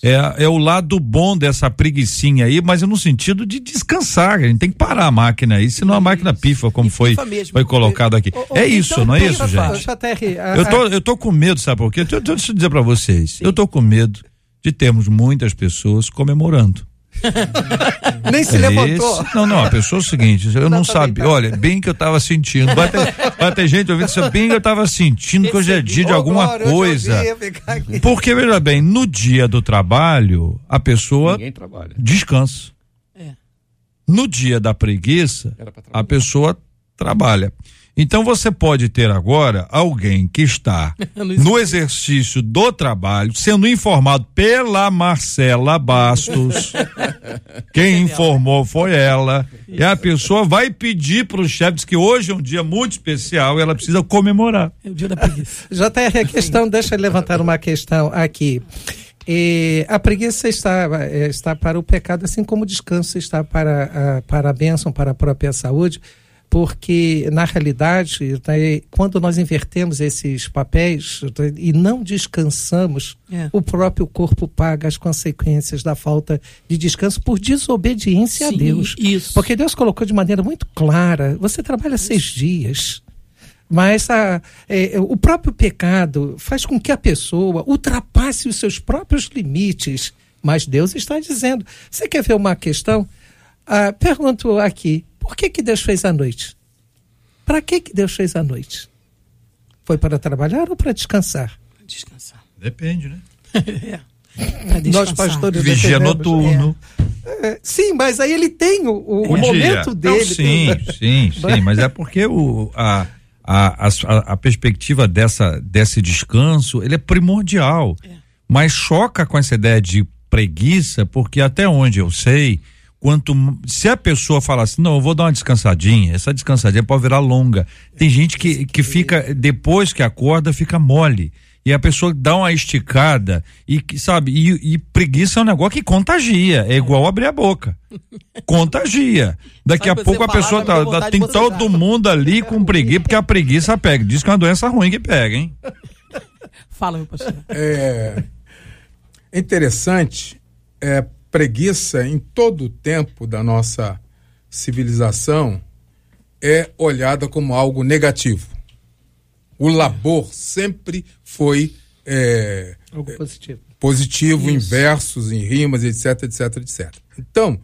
É, é o lado bom dessa preguiçinha aí, mas é no sentido de descansar. A gente tem que parar a máquina aí, senão a máquina pifa, como E foi, pifa foi colocado aqui. É isso, então, não é então, isso, gente? Eu tô, eu tô com medo, sabe por quê? Deixa, eu- deixa eu dizer pra vocês. Eu tô com medo de termos muitas pessoas comemorando. (laughs) nem se levantou. Esse- não, não, a pessoa é o seguinte, eu não Não, sabia, olha, bem que eu tava sentindo. Vai ter, vai ter gente ouvindo isso, bem que eu tava sentindo que hoje é dia de alguma coisa. Porque, veja bem, no dia do trabalho, a pessoa descansa. É. No dia da preguiça, a pessoa trabalha. Então você pode ter agora alguém que está (laughs) no exercício do trabalho, sendo informado pela Marcela Bastos. (laughs) Quem informou foi ela. E a pessoa vai pedir para os chefes que hoje é um dia muito especial e ela precisa comemorar. É o dia da preguiça. (laughs) JR, a questão, deixa eu levantar uma questão aqui. E a preguiça está, eh, está para o pecado, assim como o descanso está para a, para a bênção, para a própria saúde, porque, na realidade, eh, quando nós invertemos esses papéis tá, e não descansamos, É. o próprio corpo paga as consequências da falta de descanso por desobediência a Sim, Deus. isso. Porque Deus colocou de maneira muito clara: você trabalha seis dias. Mas a- é, o próprio pecado faz com que a pessoa ultrapasse os seus próprios limites. Mas Deus está dizendo. Você quer ver uma questão? Ah, pergunto aqui: por que, que Deus fez a noite? Para que, que Deus fez a noite? Foi para trabalhar ou para descansar? Descansar. Depende, né? (laughs) Descansar. Nós, pastores, Vigia noturno. É, sim, mas aí ele tem o, o- o O dia. momento Não, dele. sim, sim, sim, mas é porque o, a, a, a, a perspectiva dessa, desse descanso, ele é primordial. Mas choca com essa ideia de preguiça, porque até onde eu sei, quanto se a pessoa fala assim, não, eu vou dar uma descansadinha, essa descansadinha pode virar longa. Tem gente que, que fica, depois que acorda, fica mole. E a pessoa dá uma esticada e, que, sabe, e, e preguiça é um negócio que contagia, é igual abrir a boca. (laughs) Contagia. Daqui Só a pouco a falar, pessoa já tá, tá- tem todo mundo ali com preguiça, porque a preguiça pega. Diz que é uma doença ruim que pega, hein? Fala, meu pastor. É interessante, é, preguiça em todo o tempo da nossa civilização é olhada como algo negativo. O labor sempre foi é, Algo positivo. positivo em versos, em rimas, etc, etc, etc. Então,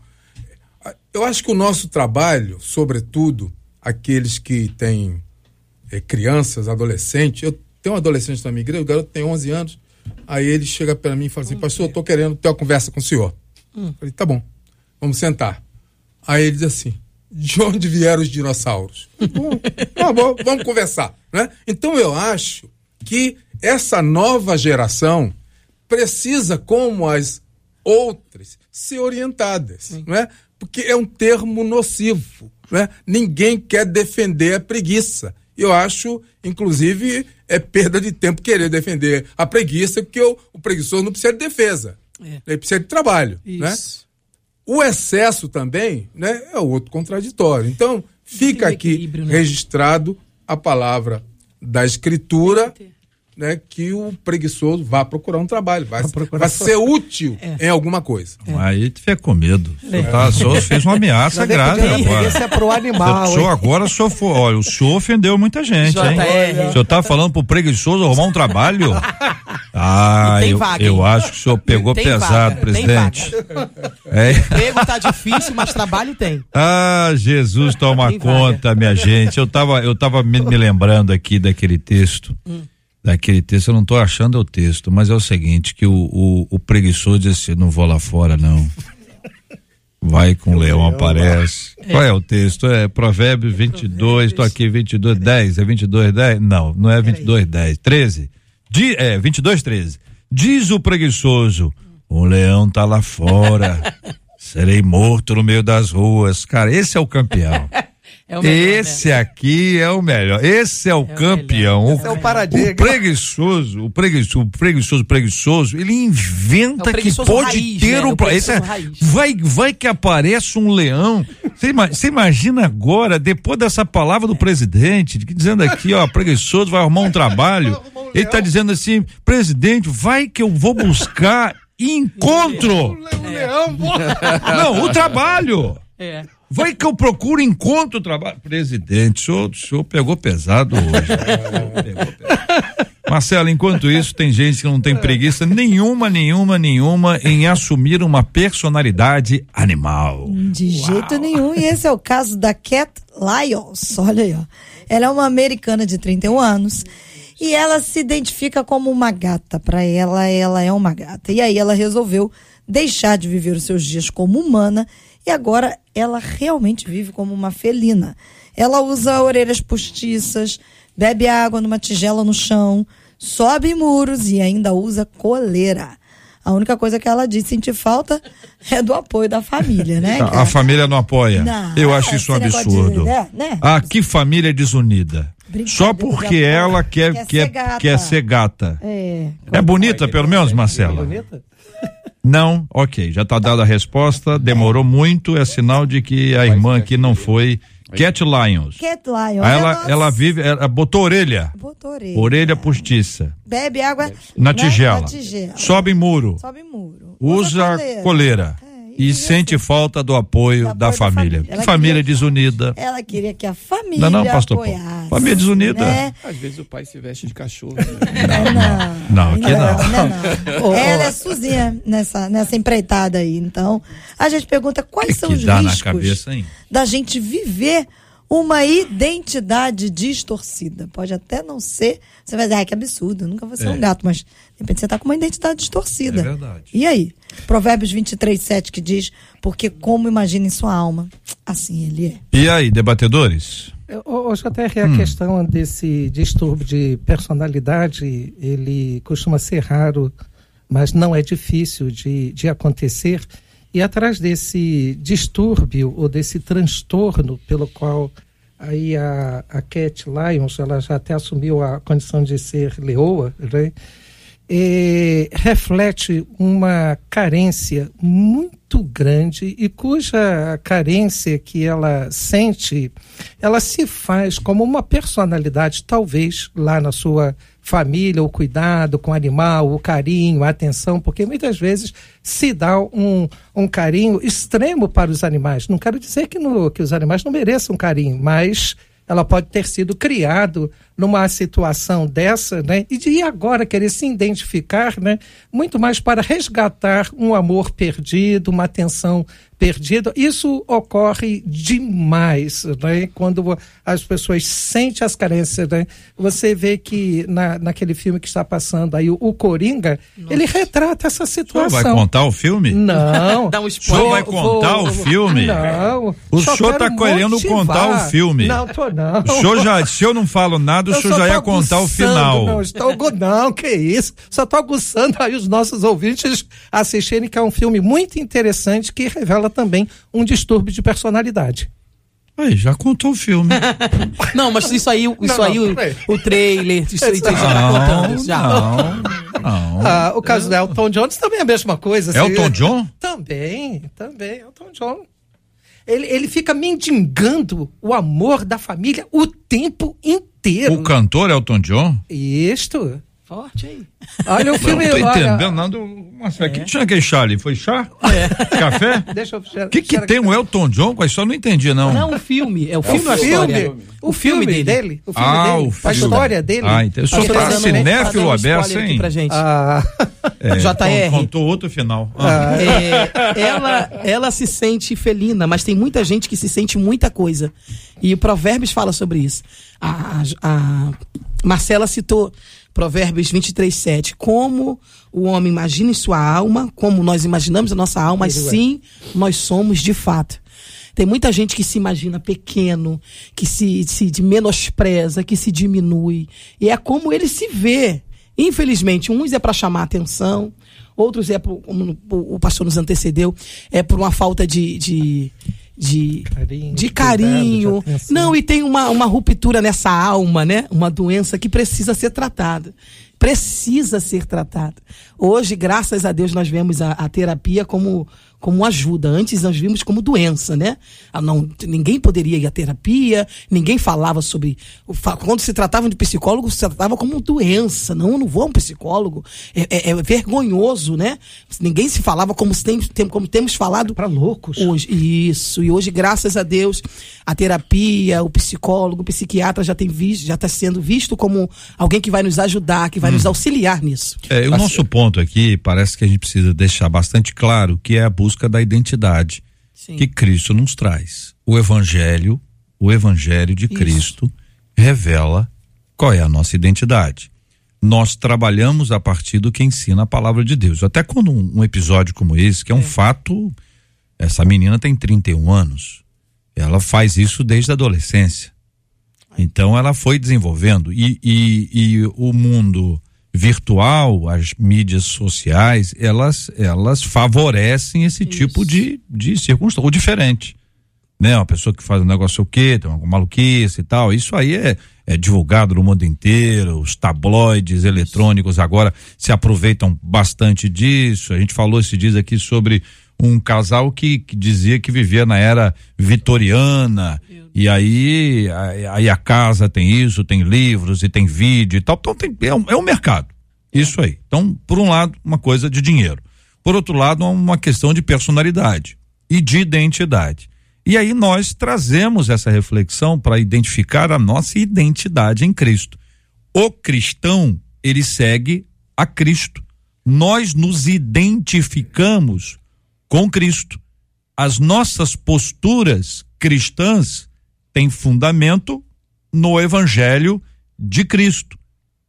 eu acho que o nosso trabalho, sobretudo aqueles que têm eh, crianças, adolescentes, eu tenho um adolescente na minha igreja, o garoto tem 11 anos, aí ele chega para mim e fala assim, pastor, eu estou querendo ter uma conversa com o senhor. Eu falei, tá bom, vamos sentar. Aí ele diz assim, de onde vieram os dinossauros? (laughs) Bom, tá bom, vamos conversar. Né? Então eu acho que essa nova geração precisa, como as outras, ser orientadas, não é? Porque é um termo nocivo, né? Ninguém quer defender a preguiça. Eu acho, inclusive, é perda de tempo querer defender a preguiça, porque o, o preguiçoso não precisa de defesa. É. Ele precisa de trabalho, né? Isso. O excesso também, né, é outro contraditório. Então, fica aqui né? registrado a palavra da escritura, né, que o preguiçoso vá procurar um trabalho, vai, procurar vai ser útil É. em alguma coisa. Aí tu fica com medo. O senhor, tá, o senhor fez uma ameaça grave agora. Isso é pro O animal. senhor hein? agora, o senhor, foi- olha, o senhor ofendeu muita gente, hein? O senhor tá falando pro preguiçoso arrumar um trabalho? (laughs) Ah, eu, vaga, eu acho que o senhor pegou Tem pesado, vaga, presidente. É. Emprego tá difícil, mas trabalho tem. Ah, Jesus toma Tem vaga. conta, minha gente. Eu tava, eu tava me, me lembrando aqui daquele texto daquele texto, eu não estou achando o texto, mas é o seguinte, que o, o, o preguiçoso disse, não vou lá fora não. Vai com o leão, aparece. É. Qual é o texto? É Provérbios 22, estou aqui 22, 10, é 22, 10? Não, não é 22, 10, 13. Di, é, 22, 13. Diz o preguiçoso, o leão tá lá fora, (laughs) serei morto no meio das ruas. Cara, esse é o campeão. (laughs) É melhor, Esse né? aqui é o melhor. Esse é o é campeão. O, Esse é o paradigma. O preguiçoso, o preguiçoso, o preguiçoso, preguiçoso, ele inventa é que pode raiz, ter né? um. Esse é, vai, vai que aparece um leão. Você imagina agora, depois dessa palavra do presidente, dizendo aqui, ó, preguiçoso vai arrumar um trabalho. Ele está dizendo assim, presidente, vai que eu vou buscar (laughs) encontro. O leão. Não, o trabalho. É. Vai que eu procuro encontro trabalho. Presidente, o senhor, o senhor pegou pesado hoje. (laughs) pegou pesado. Marcelo, enquanto isso, tem gente que não tem preguiça nenhuma, nenhuma, nenhuma em assumir uma personalidade animal. De Uau. jeito nenhum. E esse é o caso da Cat Lyons. Olha aí, ó. Ela é uma americana de 31 anos e ela se identifica como uma gata. Para ela, ela é uma gata. E aí ela resolveu deixar de viver os seus dias como humana e agora ela realmente vive como uma felina. Ela usa orelhas postiças, bebe água numa tigela no chão, sobe muros e ainda usa coleira. A única coisa que ela diz sentir falta (laughs) é do apoio da família, né? A, a família não apoia. Não, Eu acho isso um absurdo. De, né, né? Ah, que família desunida. Só porque ela quer, quer, quer, ser gata. Quer ser gata. É, é bonita, pelo menos, Marcela? É bonita? Não, ok, já está dada a resposta, demorou muito, é sinal de que a irmã aqui não foi. Cat Lions. Cat Lions. Ela, ela vive, ela botou orelha. Botou orelha. Orelha postiça. Bebe água na, na, tigela. na tigela. Sobe muro. Sobe muro. Usa, Usa coleira. coleira e sente falta do apoio, da, da, família. família, família desunida. Ela queria que a família não, não, pastor apoiasse. Família desunida. Né? Às vezes o pai se veste de cachorro. Né? Não, não, não, aqui não. não. ela é Suzinha nessa, nessa empreitada aí. Então, a gente pergunta quais que são que os riscos cabeça, da gente viver uma identidade distorcida. Pode até não ser. Você vai dizer, ah, que absurdo, nunca vou ser é. um gato, mas de repente você está com uma identidade distorcida. É verdade. E aí? Provérbios 23, 7 que diz: Porque como imagina em sua alma, assim ele é. E aí, debatedores? O, o JR, a hum. questão desse distúrbio de personalidade, ele costuma ser raro, mas não é difícil de, de acontecer. E atrás desse distúrbio ou desse transtorno pelo qual aí a, a Cat Lyons, ela já até assumiu a condição de ser leoa, né? E reflete uma carência muito grande e cuja carência que ela sente, ela se faz como uma personalidade, talvez lá na sua família, o cuidado com o animal, o carinho, a atenção, porque muitas vezes se dá um, um carinho extremo para os animais. Não quero dizer que, no, que os animais não mereçam carinho, mas ela pode ter sido criado numa situação dessa, né? E de agora querer se identificar, né? Muito mais para resgatar um amor perdido, uma atenção perdida. Isso ocorre demais, né? Quando as pessoas sentem as carências, né? Você vê que na, naquele filme que está passando aí, o, o Coringa, Nossa. ele retrata essa situação. O vai contar o filme? Não. (laughs) Dá um spoiler. O senhor vai contar vou, o filme? Não. O senhor está querendo contar o filme. Não, tô não. O senhor já, se eu não falo nada, o senhor já ia contar o final. Não, estou, não, que isso. Só estou aguçando aí os nossos ouvintes assistirem que é um filme muito interessante que revela também um distúrbio de personalidade. Aí, já contou o filme. (laughs) não, mas isso aí, isso não, aí, não, o, o, trailer, isso aí já tá contando. Já. Não, não. Ah, o caso do Elton John também é a mesma coisa. Assim, Elton John? Também, também, Elton John. Ele, ele fica mendigando o amor da família o tempo inteiro. O cantor Elton John? Isto. Forte aí. Olha o filme. Não tô entendendo nada. O é. que tinha aquele chá ali? Foi chá? É. Café? (laughs) Deixa eu. O que, que tem o Elton John com a história? Não entendi, não. Não, o filme. É o filme, é o filme. O, filme, dele. dele. O filme ah, dele. O filme. A história dele. Ah, então. O senhor tá cinéfilo aberto, hein? Pra gente. Ah. (laughs) É, JR. Contou outro final. Ah. É, ela, ela se sente felina, mas tem muita gente que se sente muita coisa. E o Provérbios fala sobre isso. A, a Marcela citou Provérbios 23, 7. Como o homem imagina em sua alma, como nós imaginamos a nossa alma, assim nós somos de fato. Tem muita gente que se imagina pequeno, que se, se menospreza, que se diminui. E é como ele se vê. Infelizmente, uns é para chamar atenção, outros é, por, como o pastor nos antecedeu, é por uma falta de, de, de carinho. De carinho. Cuidado, de Não, e tem uma, uma ruptura nessa alma, né? Uma doença que precisa ser tratada. Precisa ser tratada. Hoje, graças a Deus, nós vemos a, a terapia como como ajuda. Antes nós vimos como doença, né? Ah, não, ninguém poderia ir à terapia, ninguém falava sobre. Quando se tratava de psicólogo, se tratava como doença. Não, não vou a um psicólogo. É, é, é vergonhoso, né? Ninguém se falava como, tem, como temos falado. Para loucos. Hoje. Isso. E hoje, graças a Deus, a terapia, o psicólogo, o psiquiatra já tem visto, já está sendo visto como alguém que vai nos ajudar, que vai hum. nos auxiliar nisso. É, o nosso ponto aqui parece que a gente precisa deixar bastante claro que é a busca da identidade Sim. que Cristo nos traz. O Evangelho, o Evangelho de Isso. Cristo revela qual é a nossa identidade. Nós trabalhamos a partir do que ensina a palavra de Deus. Até quando um, um episódio como esse, que é um é. fato, essa menina tem 31 anos. Ela faz isso desde a adolescência. Então ela foi desenvolvendo. E, e, e o mundo virtual, as mídias sociais, elas, elas favorecem esse Isso. tipo de, de circunstância, ou diferente. Né? Uma pessoa que faz um negócio o quê, tem uma maluquice e tal, isso aí é, é divulgado no mundo inteiro, os tabloides eletrônicos agora se aproveitam bastante disso, a gente falou esses dias aqui sobre um casal que, que dizia que vivia na era vitoriana, e aí, aí a casa tem isso, tem livros e tem vídeo e tal. Então tem, é, um, é um mercado. Isso aí. Então, por um lado, uma coisa de dinheiro. Por outro lado, uma questão de personalidade e de identidade. E aí nós trazemos essa reflexão para identificar a nossa identidade em Cristo. O cristão, ele segue a Cristo. Nós nos identificamos com Cristo. As nossas posturas cristãs tem fundamento no Evangelho de Cristo.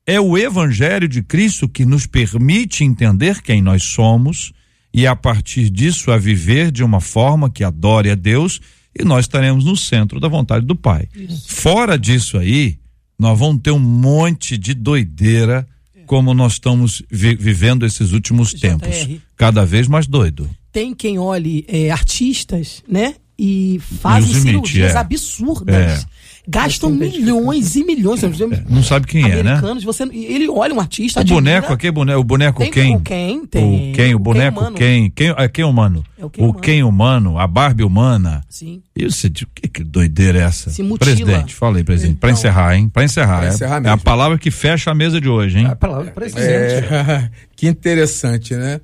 É o Evangelho de Cristo que nos permite entender quem nós somos e, a partir disso, a viver de uma forma que adore a Deus e nós estaremos no centro da vontade do Pai. Isso. Fora disso aí, nós vamos ter um monte de doideira como nós estamos vi vivendo esses últimos JR. tempos. Cada vez mais doido. Tem quem olhe é, artistas, né? e fazem cirurgias é. absurdas. É. Gastam milhões e milhões. É. Não sabe quem é, né? Você, ele olha um artista. O boneco aqui, boneco, o boneco tem quem? O quem? Tem. O quem? O boneco quem? Quem, quem, é, quem humano? É o quem, o humano. quem humano, a Barbie humana. Sim. Isso, que, que doideira é essa? Se mutila. Presidente, fala aí, presidente. Então, pra encerrar, hein? Pra encerrar. Pra é, encerrar é, a palavra que fecha a mesa de hoje, hein? É a palavra presidente. É, (laughs) que interessante, né?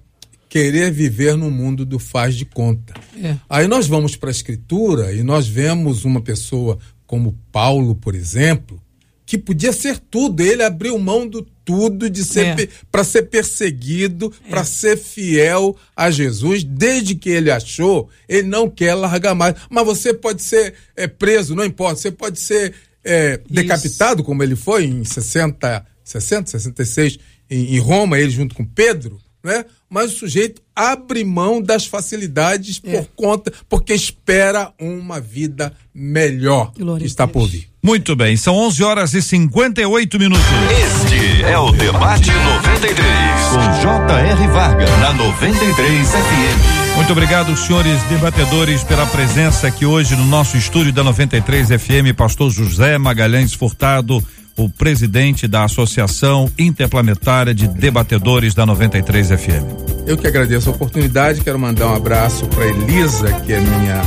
querer viver no mundo do faz de conta. É. Aí nós vamos para a escritura e nós vemos uma pessoa como Paulo, por exemplo, que podia ser tudo. Ele abriu mão do tudo de ser é. para ser perseguido, é. para ser fiel a Jesus, desde que ele achou, ele não quer largar mais. Mas você pode ser é, preso, não importa. Você pode ser é, decapitado, como ele foi em 60, 60 66 em, em Roma, ele junto com Pedro né? mas o sujeito abre mão das facilidades é. por conta, porque espera uma vida melhor Glória que está por vir. Muito bem, são 11 horas e 58 minutos. Este é o Debate 93, com J.R. Varga, na 93 FM. Muito obrigado, senhores debatedores, pela presença aqui hoje no nosso estúdio da 93 FM, pastor José Magalhães Furtado o presidente da Associação Interplanetária de Debatedores da 93 FM. Eu que agradeço a oportunidade, quero mandar um abraço para Elisa, que é minha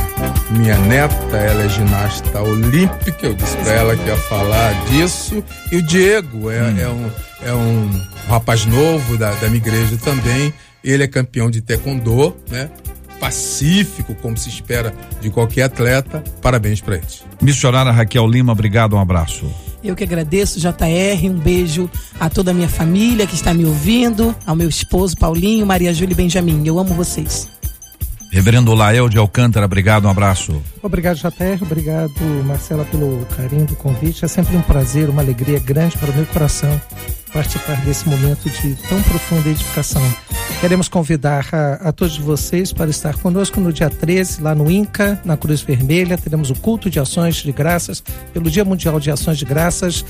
minha neta, ela é ginasta olímpica, eu disse para ela que ia falar disso, e o Diego é, hum. é, um, é um rapaz novo da, da minha igreja também, ele é campeão de taekwondo, né? pacífico, como se espera de qualquer atleta. Parabéns para eles. Missionária Raquel Lima, obrigado, um abraço. Eu que agradeço, JR. Um beijo a toda a minha família que está me ouvindo, ao meu esposo Paulinho, Maria Júlia e Benjamin. Eu amo vocês. Reverendo Lael de Alcântara, obrigado, um abraço. Obrigado, JR. Obrigado, Marcela, pelo carinho do convite. É sempre um prazer, uma alegria grande para o meu coração participar desse momento de tão profunda edificação. Queremos convidar a, a, todos vocês para estar conosco no dia 13, lá no INCA, na Cruz Vermelha. Teremos o culto de ações de graças, pelo Dia Mundial de Ações de Graças.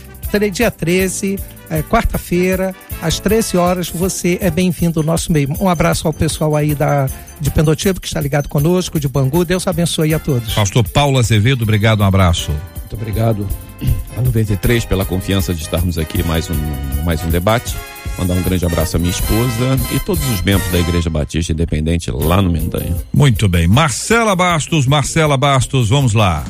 Dia 13, é, quarta-feira, às 13 horas. Você é bem-vindo ao nosso meio. Um abraço ao pessoal aí da, de Pendotivo que está ligado conosco, de Bangu. Deus abençoe a todos. Pastor Paulo Azevedo, obrigado, um abraço. Muito obrigado a 93 pela confiança de estarmos aqui mais um, mais um debate. Mandar um grande abraço à minha esposa e todos os membros da Igreja Batista Independente lá no Mendanha. Muito bem. Marcela Bastos, Marcela Bastos, vamos lá.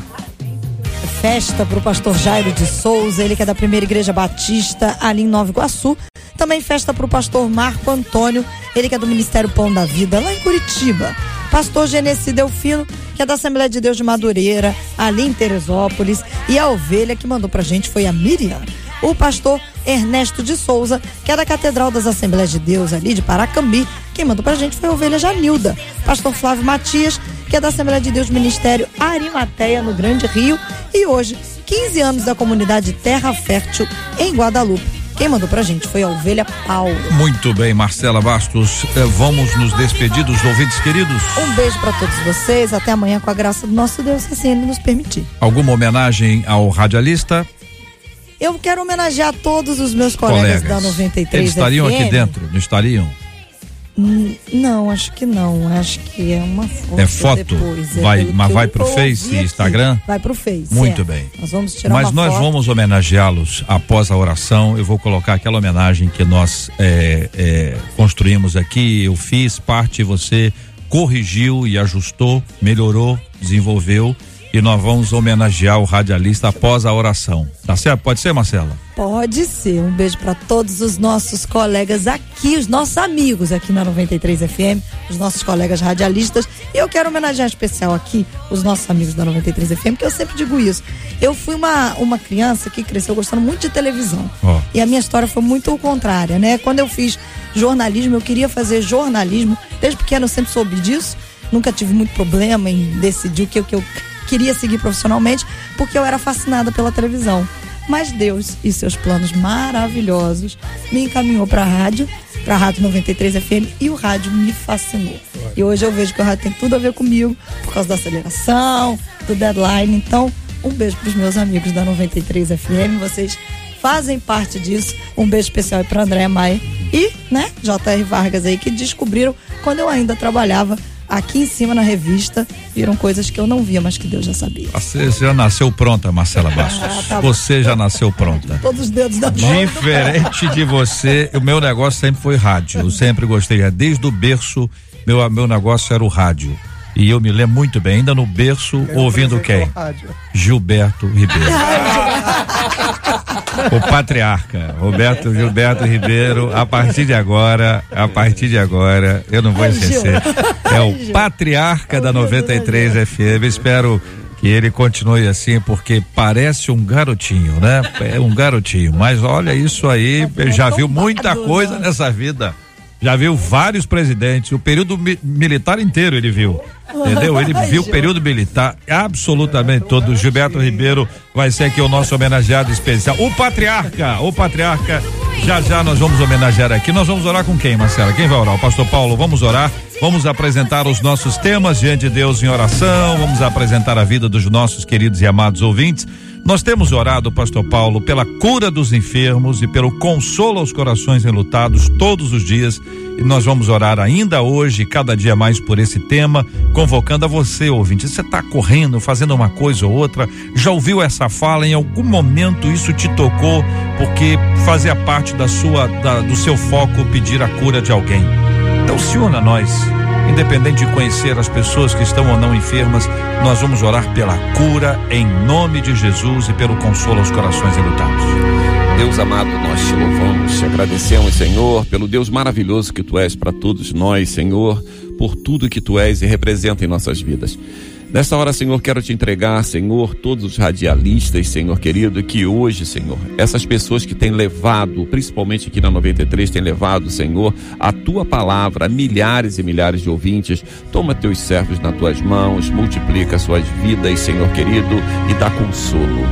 Festa para o pastor Jairo de Souza, ele que é da primeira Igreja Batista ali em Nova Iguaçu. Também festa para o pastor Marco Antônio, ele que é do Ministério Pão da Vida, lá em Curitiba. Pastor Genesi Delfino, que é da Assembleia de Deus de Madureira, ali em Teresópolis. E a ovelha que mandou pra gente foi a Miriam. O pastor Ernesto de Souza, que é da Catedral das Assembleias de Deus, ali de Paracambi. Quem mandou pra gente foi a ovelha Janilda. Pastor Flávio Matias, que é da Assembleia de Deus Ministério Arimateia, no Grande Rio. E hoje, 15 anos da comunidade Terra Fértil, em Guadalupe. Quem mandou pra gente foi a ovelha Paulo. Muito bem, Marcela Bastos. Eh, vamos nos despedir dos ouvintes queridos. Um beijo para todos vocês. Até amanhã com a graça do nosso Deus, se assim ele nos permitir. Alguma homenagem ao radialista? Eu quero homenagear todos os meus colegas, colegas. da 93 Eles estariam FM. aqui dentro, não estariam? Não, acho que não. Acho que é uma foto. É foto? Depois, é vai, mas vai pro Face e Instagram? Vai pro Face. Muito é. bem. Nós vamos tirar Mas nós foto. vamos homenageá-los após a oração. Eu vou colocar aquela homenagem que nós é, é, construímos aqui. Eu fiz parte, você corrigiu e ajustou, melhorou, desenvolveu e nós vamos homenagear o radialista após a oração. Tá certo? Pode ser, Marcela? Pode ser. Um beijo para todos os nossos colegas aqui, os nossos amigos aqui na 93 FM, os nossos colegas radialistas. E eu quero homenagear em especial aqui os nossos amigos da 93 FM, porque eu sempre digo isso. Eu fui uma, uma criança que cresceu gostando muito de televisão. Oh. E a minha história foi muito contrária, né? Quando eu fiz jornalismo, eu queria fazer jornalismo. Desde pequeno eu sempre soube disso. Nunca tive muito problema em decidir o que, o que eu queria seguir profissionalmente porque eu era fascinada pela televisão. Mas Deus e seus planos maravilhosos me encaminhou para a rádio, para a Rádio 93 FM e o rádio me fascinou. E hoje eu vejo que o rádio tem tudo a ver comigo por causa da aceleração, do deadline. Então, um beijo para os meus amigos da 93 FM, vocês fazem parte disso. Um beijo especial para André Maia e, né, JR Vargas aí que descobriram quando eu ainda trabalhava aqui em cima na revista viram coisas que eu não via, mas que Deus já sabia. Você já nasceu pronta, Marcela Bastos. Ah, tá você já nasceu pronta. Todos os dedos da mão. Diferente de você, o meu negócio sempre foi rádio. Eu sempre gostei, desde o berço, meu, meu negócio era o rádio. E eu me lembro muito bem, ainda no berço, eu ouvindo quem? Gilberto Ribeiro. (laughs) o patriarca, Roberto Gilberto Ribeiro, a partir de agora, a partir de agora, eu não vou esquecer. É o patriarca da 93 FM. Espero que ele continue assim, porque parece um garotinho, né? É um garotinho, mas olha isso aí, já viu muita coisa nessa vida. Já viu vários presidentes, o período mi militar inteiro ele viu. Entendeu? Ele viu o período militar absolutamente todo. Gilberto Ribeiro vai ser aqui o nosso homenageado especial. O patriarca, o patriarca. Já já nós vamos homenagear aqui. Nós vamos orar com quem, Marcela? Quem vai orar? O pastor Paulo, vamos orar. Vamos apresentar os nossos temas diante de Deus em oração. Vamos apresentar a vida dos nossos queridos e amados ouvintes. Nós temos orado, Pastor Paulo, pela cura dos enfermos e pelo consolo aos corações enlutados todos os dias. E nós vamos orar ainda hoje, cada dia mais por esse tema, convocando a você, ouvinte. Você está correndo, fazendo uma coisa ou outra, já ouviu essa fala? Em algum momento isso te tocou, porque fazia parte da sua, da, do seu foco pedir a cura de alguém. Então se una a nós Independente de conhecer as pessoas que estão ou não enfermas, nós vamos orar pela cura em nome de Jesus e pelo consolo aos corações enlutados. Deus amado, nós te louvamos, te agradecemos, Senhor, pelo Deus maravilhoso que tu és para todos nós, Senhor, por tudo que tu és e representa em nossas vidas. Nesta hora, Senhor, quero te entregar, Senhor, todos os radialistas, Senhor querido, que hoje, Senhor, essas pessoas que têm levado, principalmente aqui na 93, têm levado, Senhor, a tua palavra a milhares e milhares de ouvintes. Toma teus servos nas tuas mãos, multiplica suas vidas, Senhor querido, e dá consolo.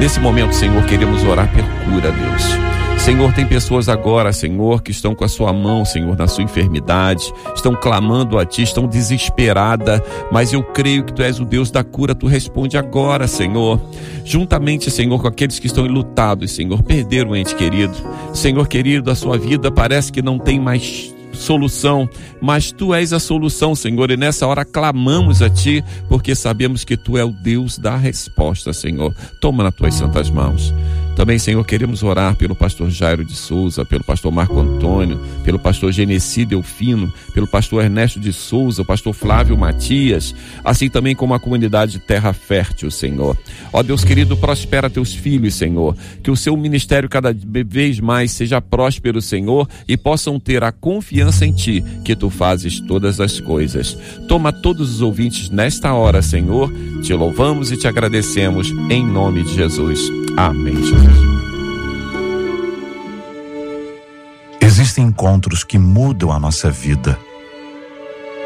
Nesse momento, Senhor, queremos orar por cura, Deus. Senhor, tem pessoas agora, Senhor, que estão com a sua mão, Senhor, na sua enfermidade, estão clamando a Ti, estão desesperada, mas eu creio que Tu és o Deus da cura, Tu responde agora, Senhor. Juntamente, Senhor, com aqueles que estão enlutados, Senhor, perderam o ente querido. Senhor querido, a sua vida parece que não tem mais solução, mas tu és a solução, Senhor, e nessa hora clamamos a ti, porque sabemos que tu é o Deus da resposta, Senhor. Toma nas tuas santas mãos. Também, Senhor, queremos orar pelo pastor Jairo de Souza, pelo pastor Marco Antônio, pelo pastor Genesi Delfino, pelo pastor Ernesto de Souza, o pastor Flávio Matias, assim também como a comunidade Terra Fértil, Senhor. Ó Deus querido, prospera teus filhos, Senhor, que o seu ministério cada vez mais seja próspero, Senhor, e possam ter a confiança em ti, que tu fazes todas as coisas. Toma todos os ouvintes nesta hora, Senhor, te louvamos e te agradecemos em nome de Jesus. Amém, Jesus. Existem encontros que mudam a nossa vida.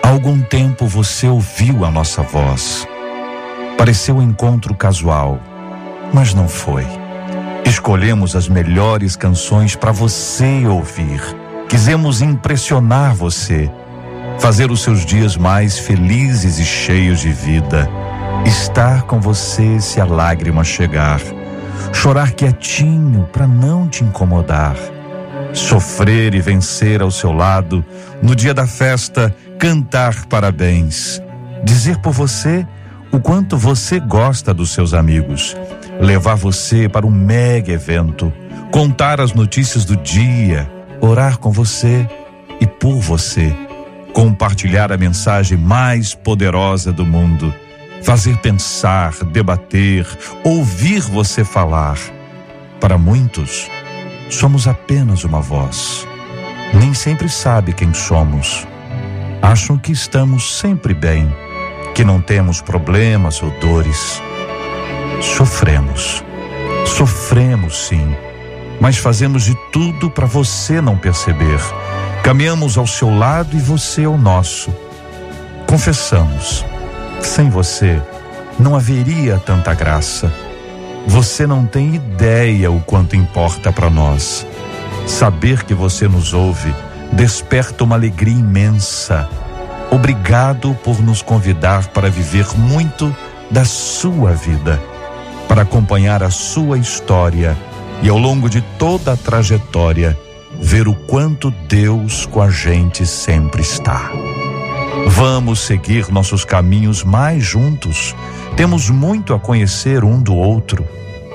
Há algum tempo você ouviu a nossa voz. Pareceu um encontro casual, mas não foi. Escolhemos as melhores canções para você ouvir. Quisemos impressionar você, fazer os seus dias mais felizes e cheios de vida. Estar com você se a lágrima chegar chorar quietinho para não te incomodar, sofrer e vencer ao seu lado, no dia da festa, cantar parabéns, dizer por você o quanto você gosta dos seus amigos, levar você para um mega evento, contar as notícias do dia, orar com você e por você, compartilhar a mensagem mais poderosa do mundo fazer pensar, debater, ouvir você falar. Para muitos, somos apenas uma voz. Nem sempre sabe quem somos. Acham que estamos sempre bem, que não temos problemas ou dores. Sofremos. Sofremos sim, mas fazemos de tudo para você não perceber. Caminhamos ao seu lado e você ao nosso. Confessamos sem você, não haveria tanta graça. Você não tem ideia o quanto importa para nós. Saber que você nos ouve desperta uma alegria imensa. Obrigado por nos convidar para viver muito da sua vida, para acompanhar a sua história e ao longo de toda a trajetória ver o quanto Deus com a gente sempre está. Vamos seguir nossos caminhos mais juntos. Temos muito a conhecer um do outro.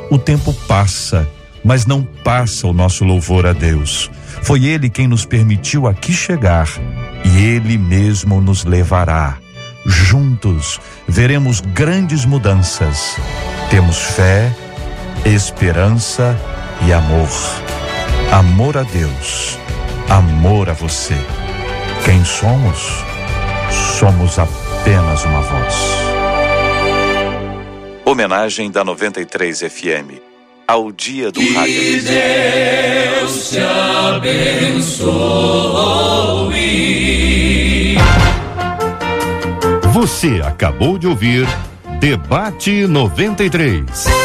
O tempo passa, mas não passa o nosso louvor a Deus. Foi Ele quem nos permitiu aqui chegar e Ele mesmo nos levará. Juntos veremos grandes mudanças. Temos fé, esperança e amor. Amor a Deus, amor a você. Quem somos? Somos apenas uma voz. Homenagem da 93 FM ao Dia do que Rádio. Deus te abençoe. Você acabou de ouvir Debate 93.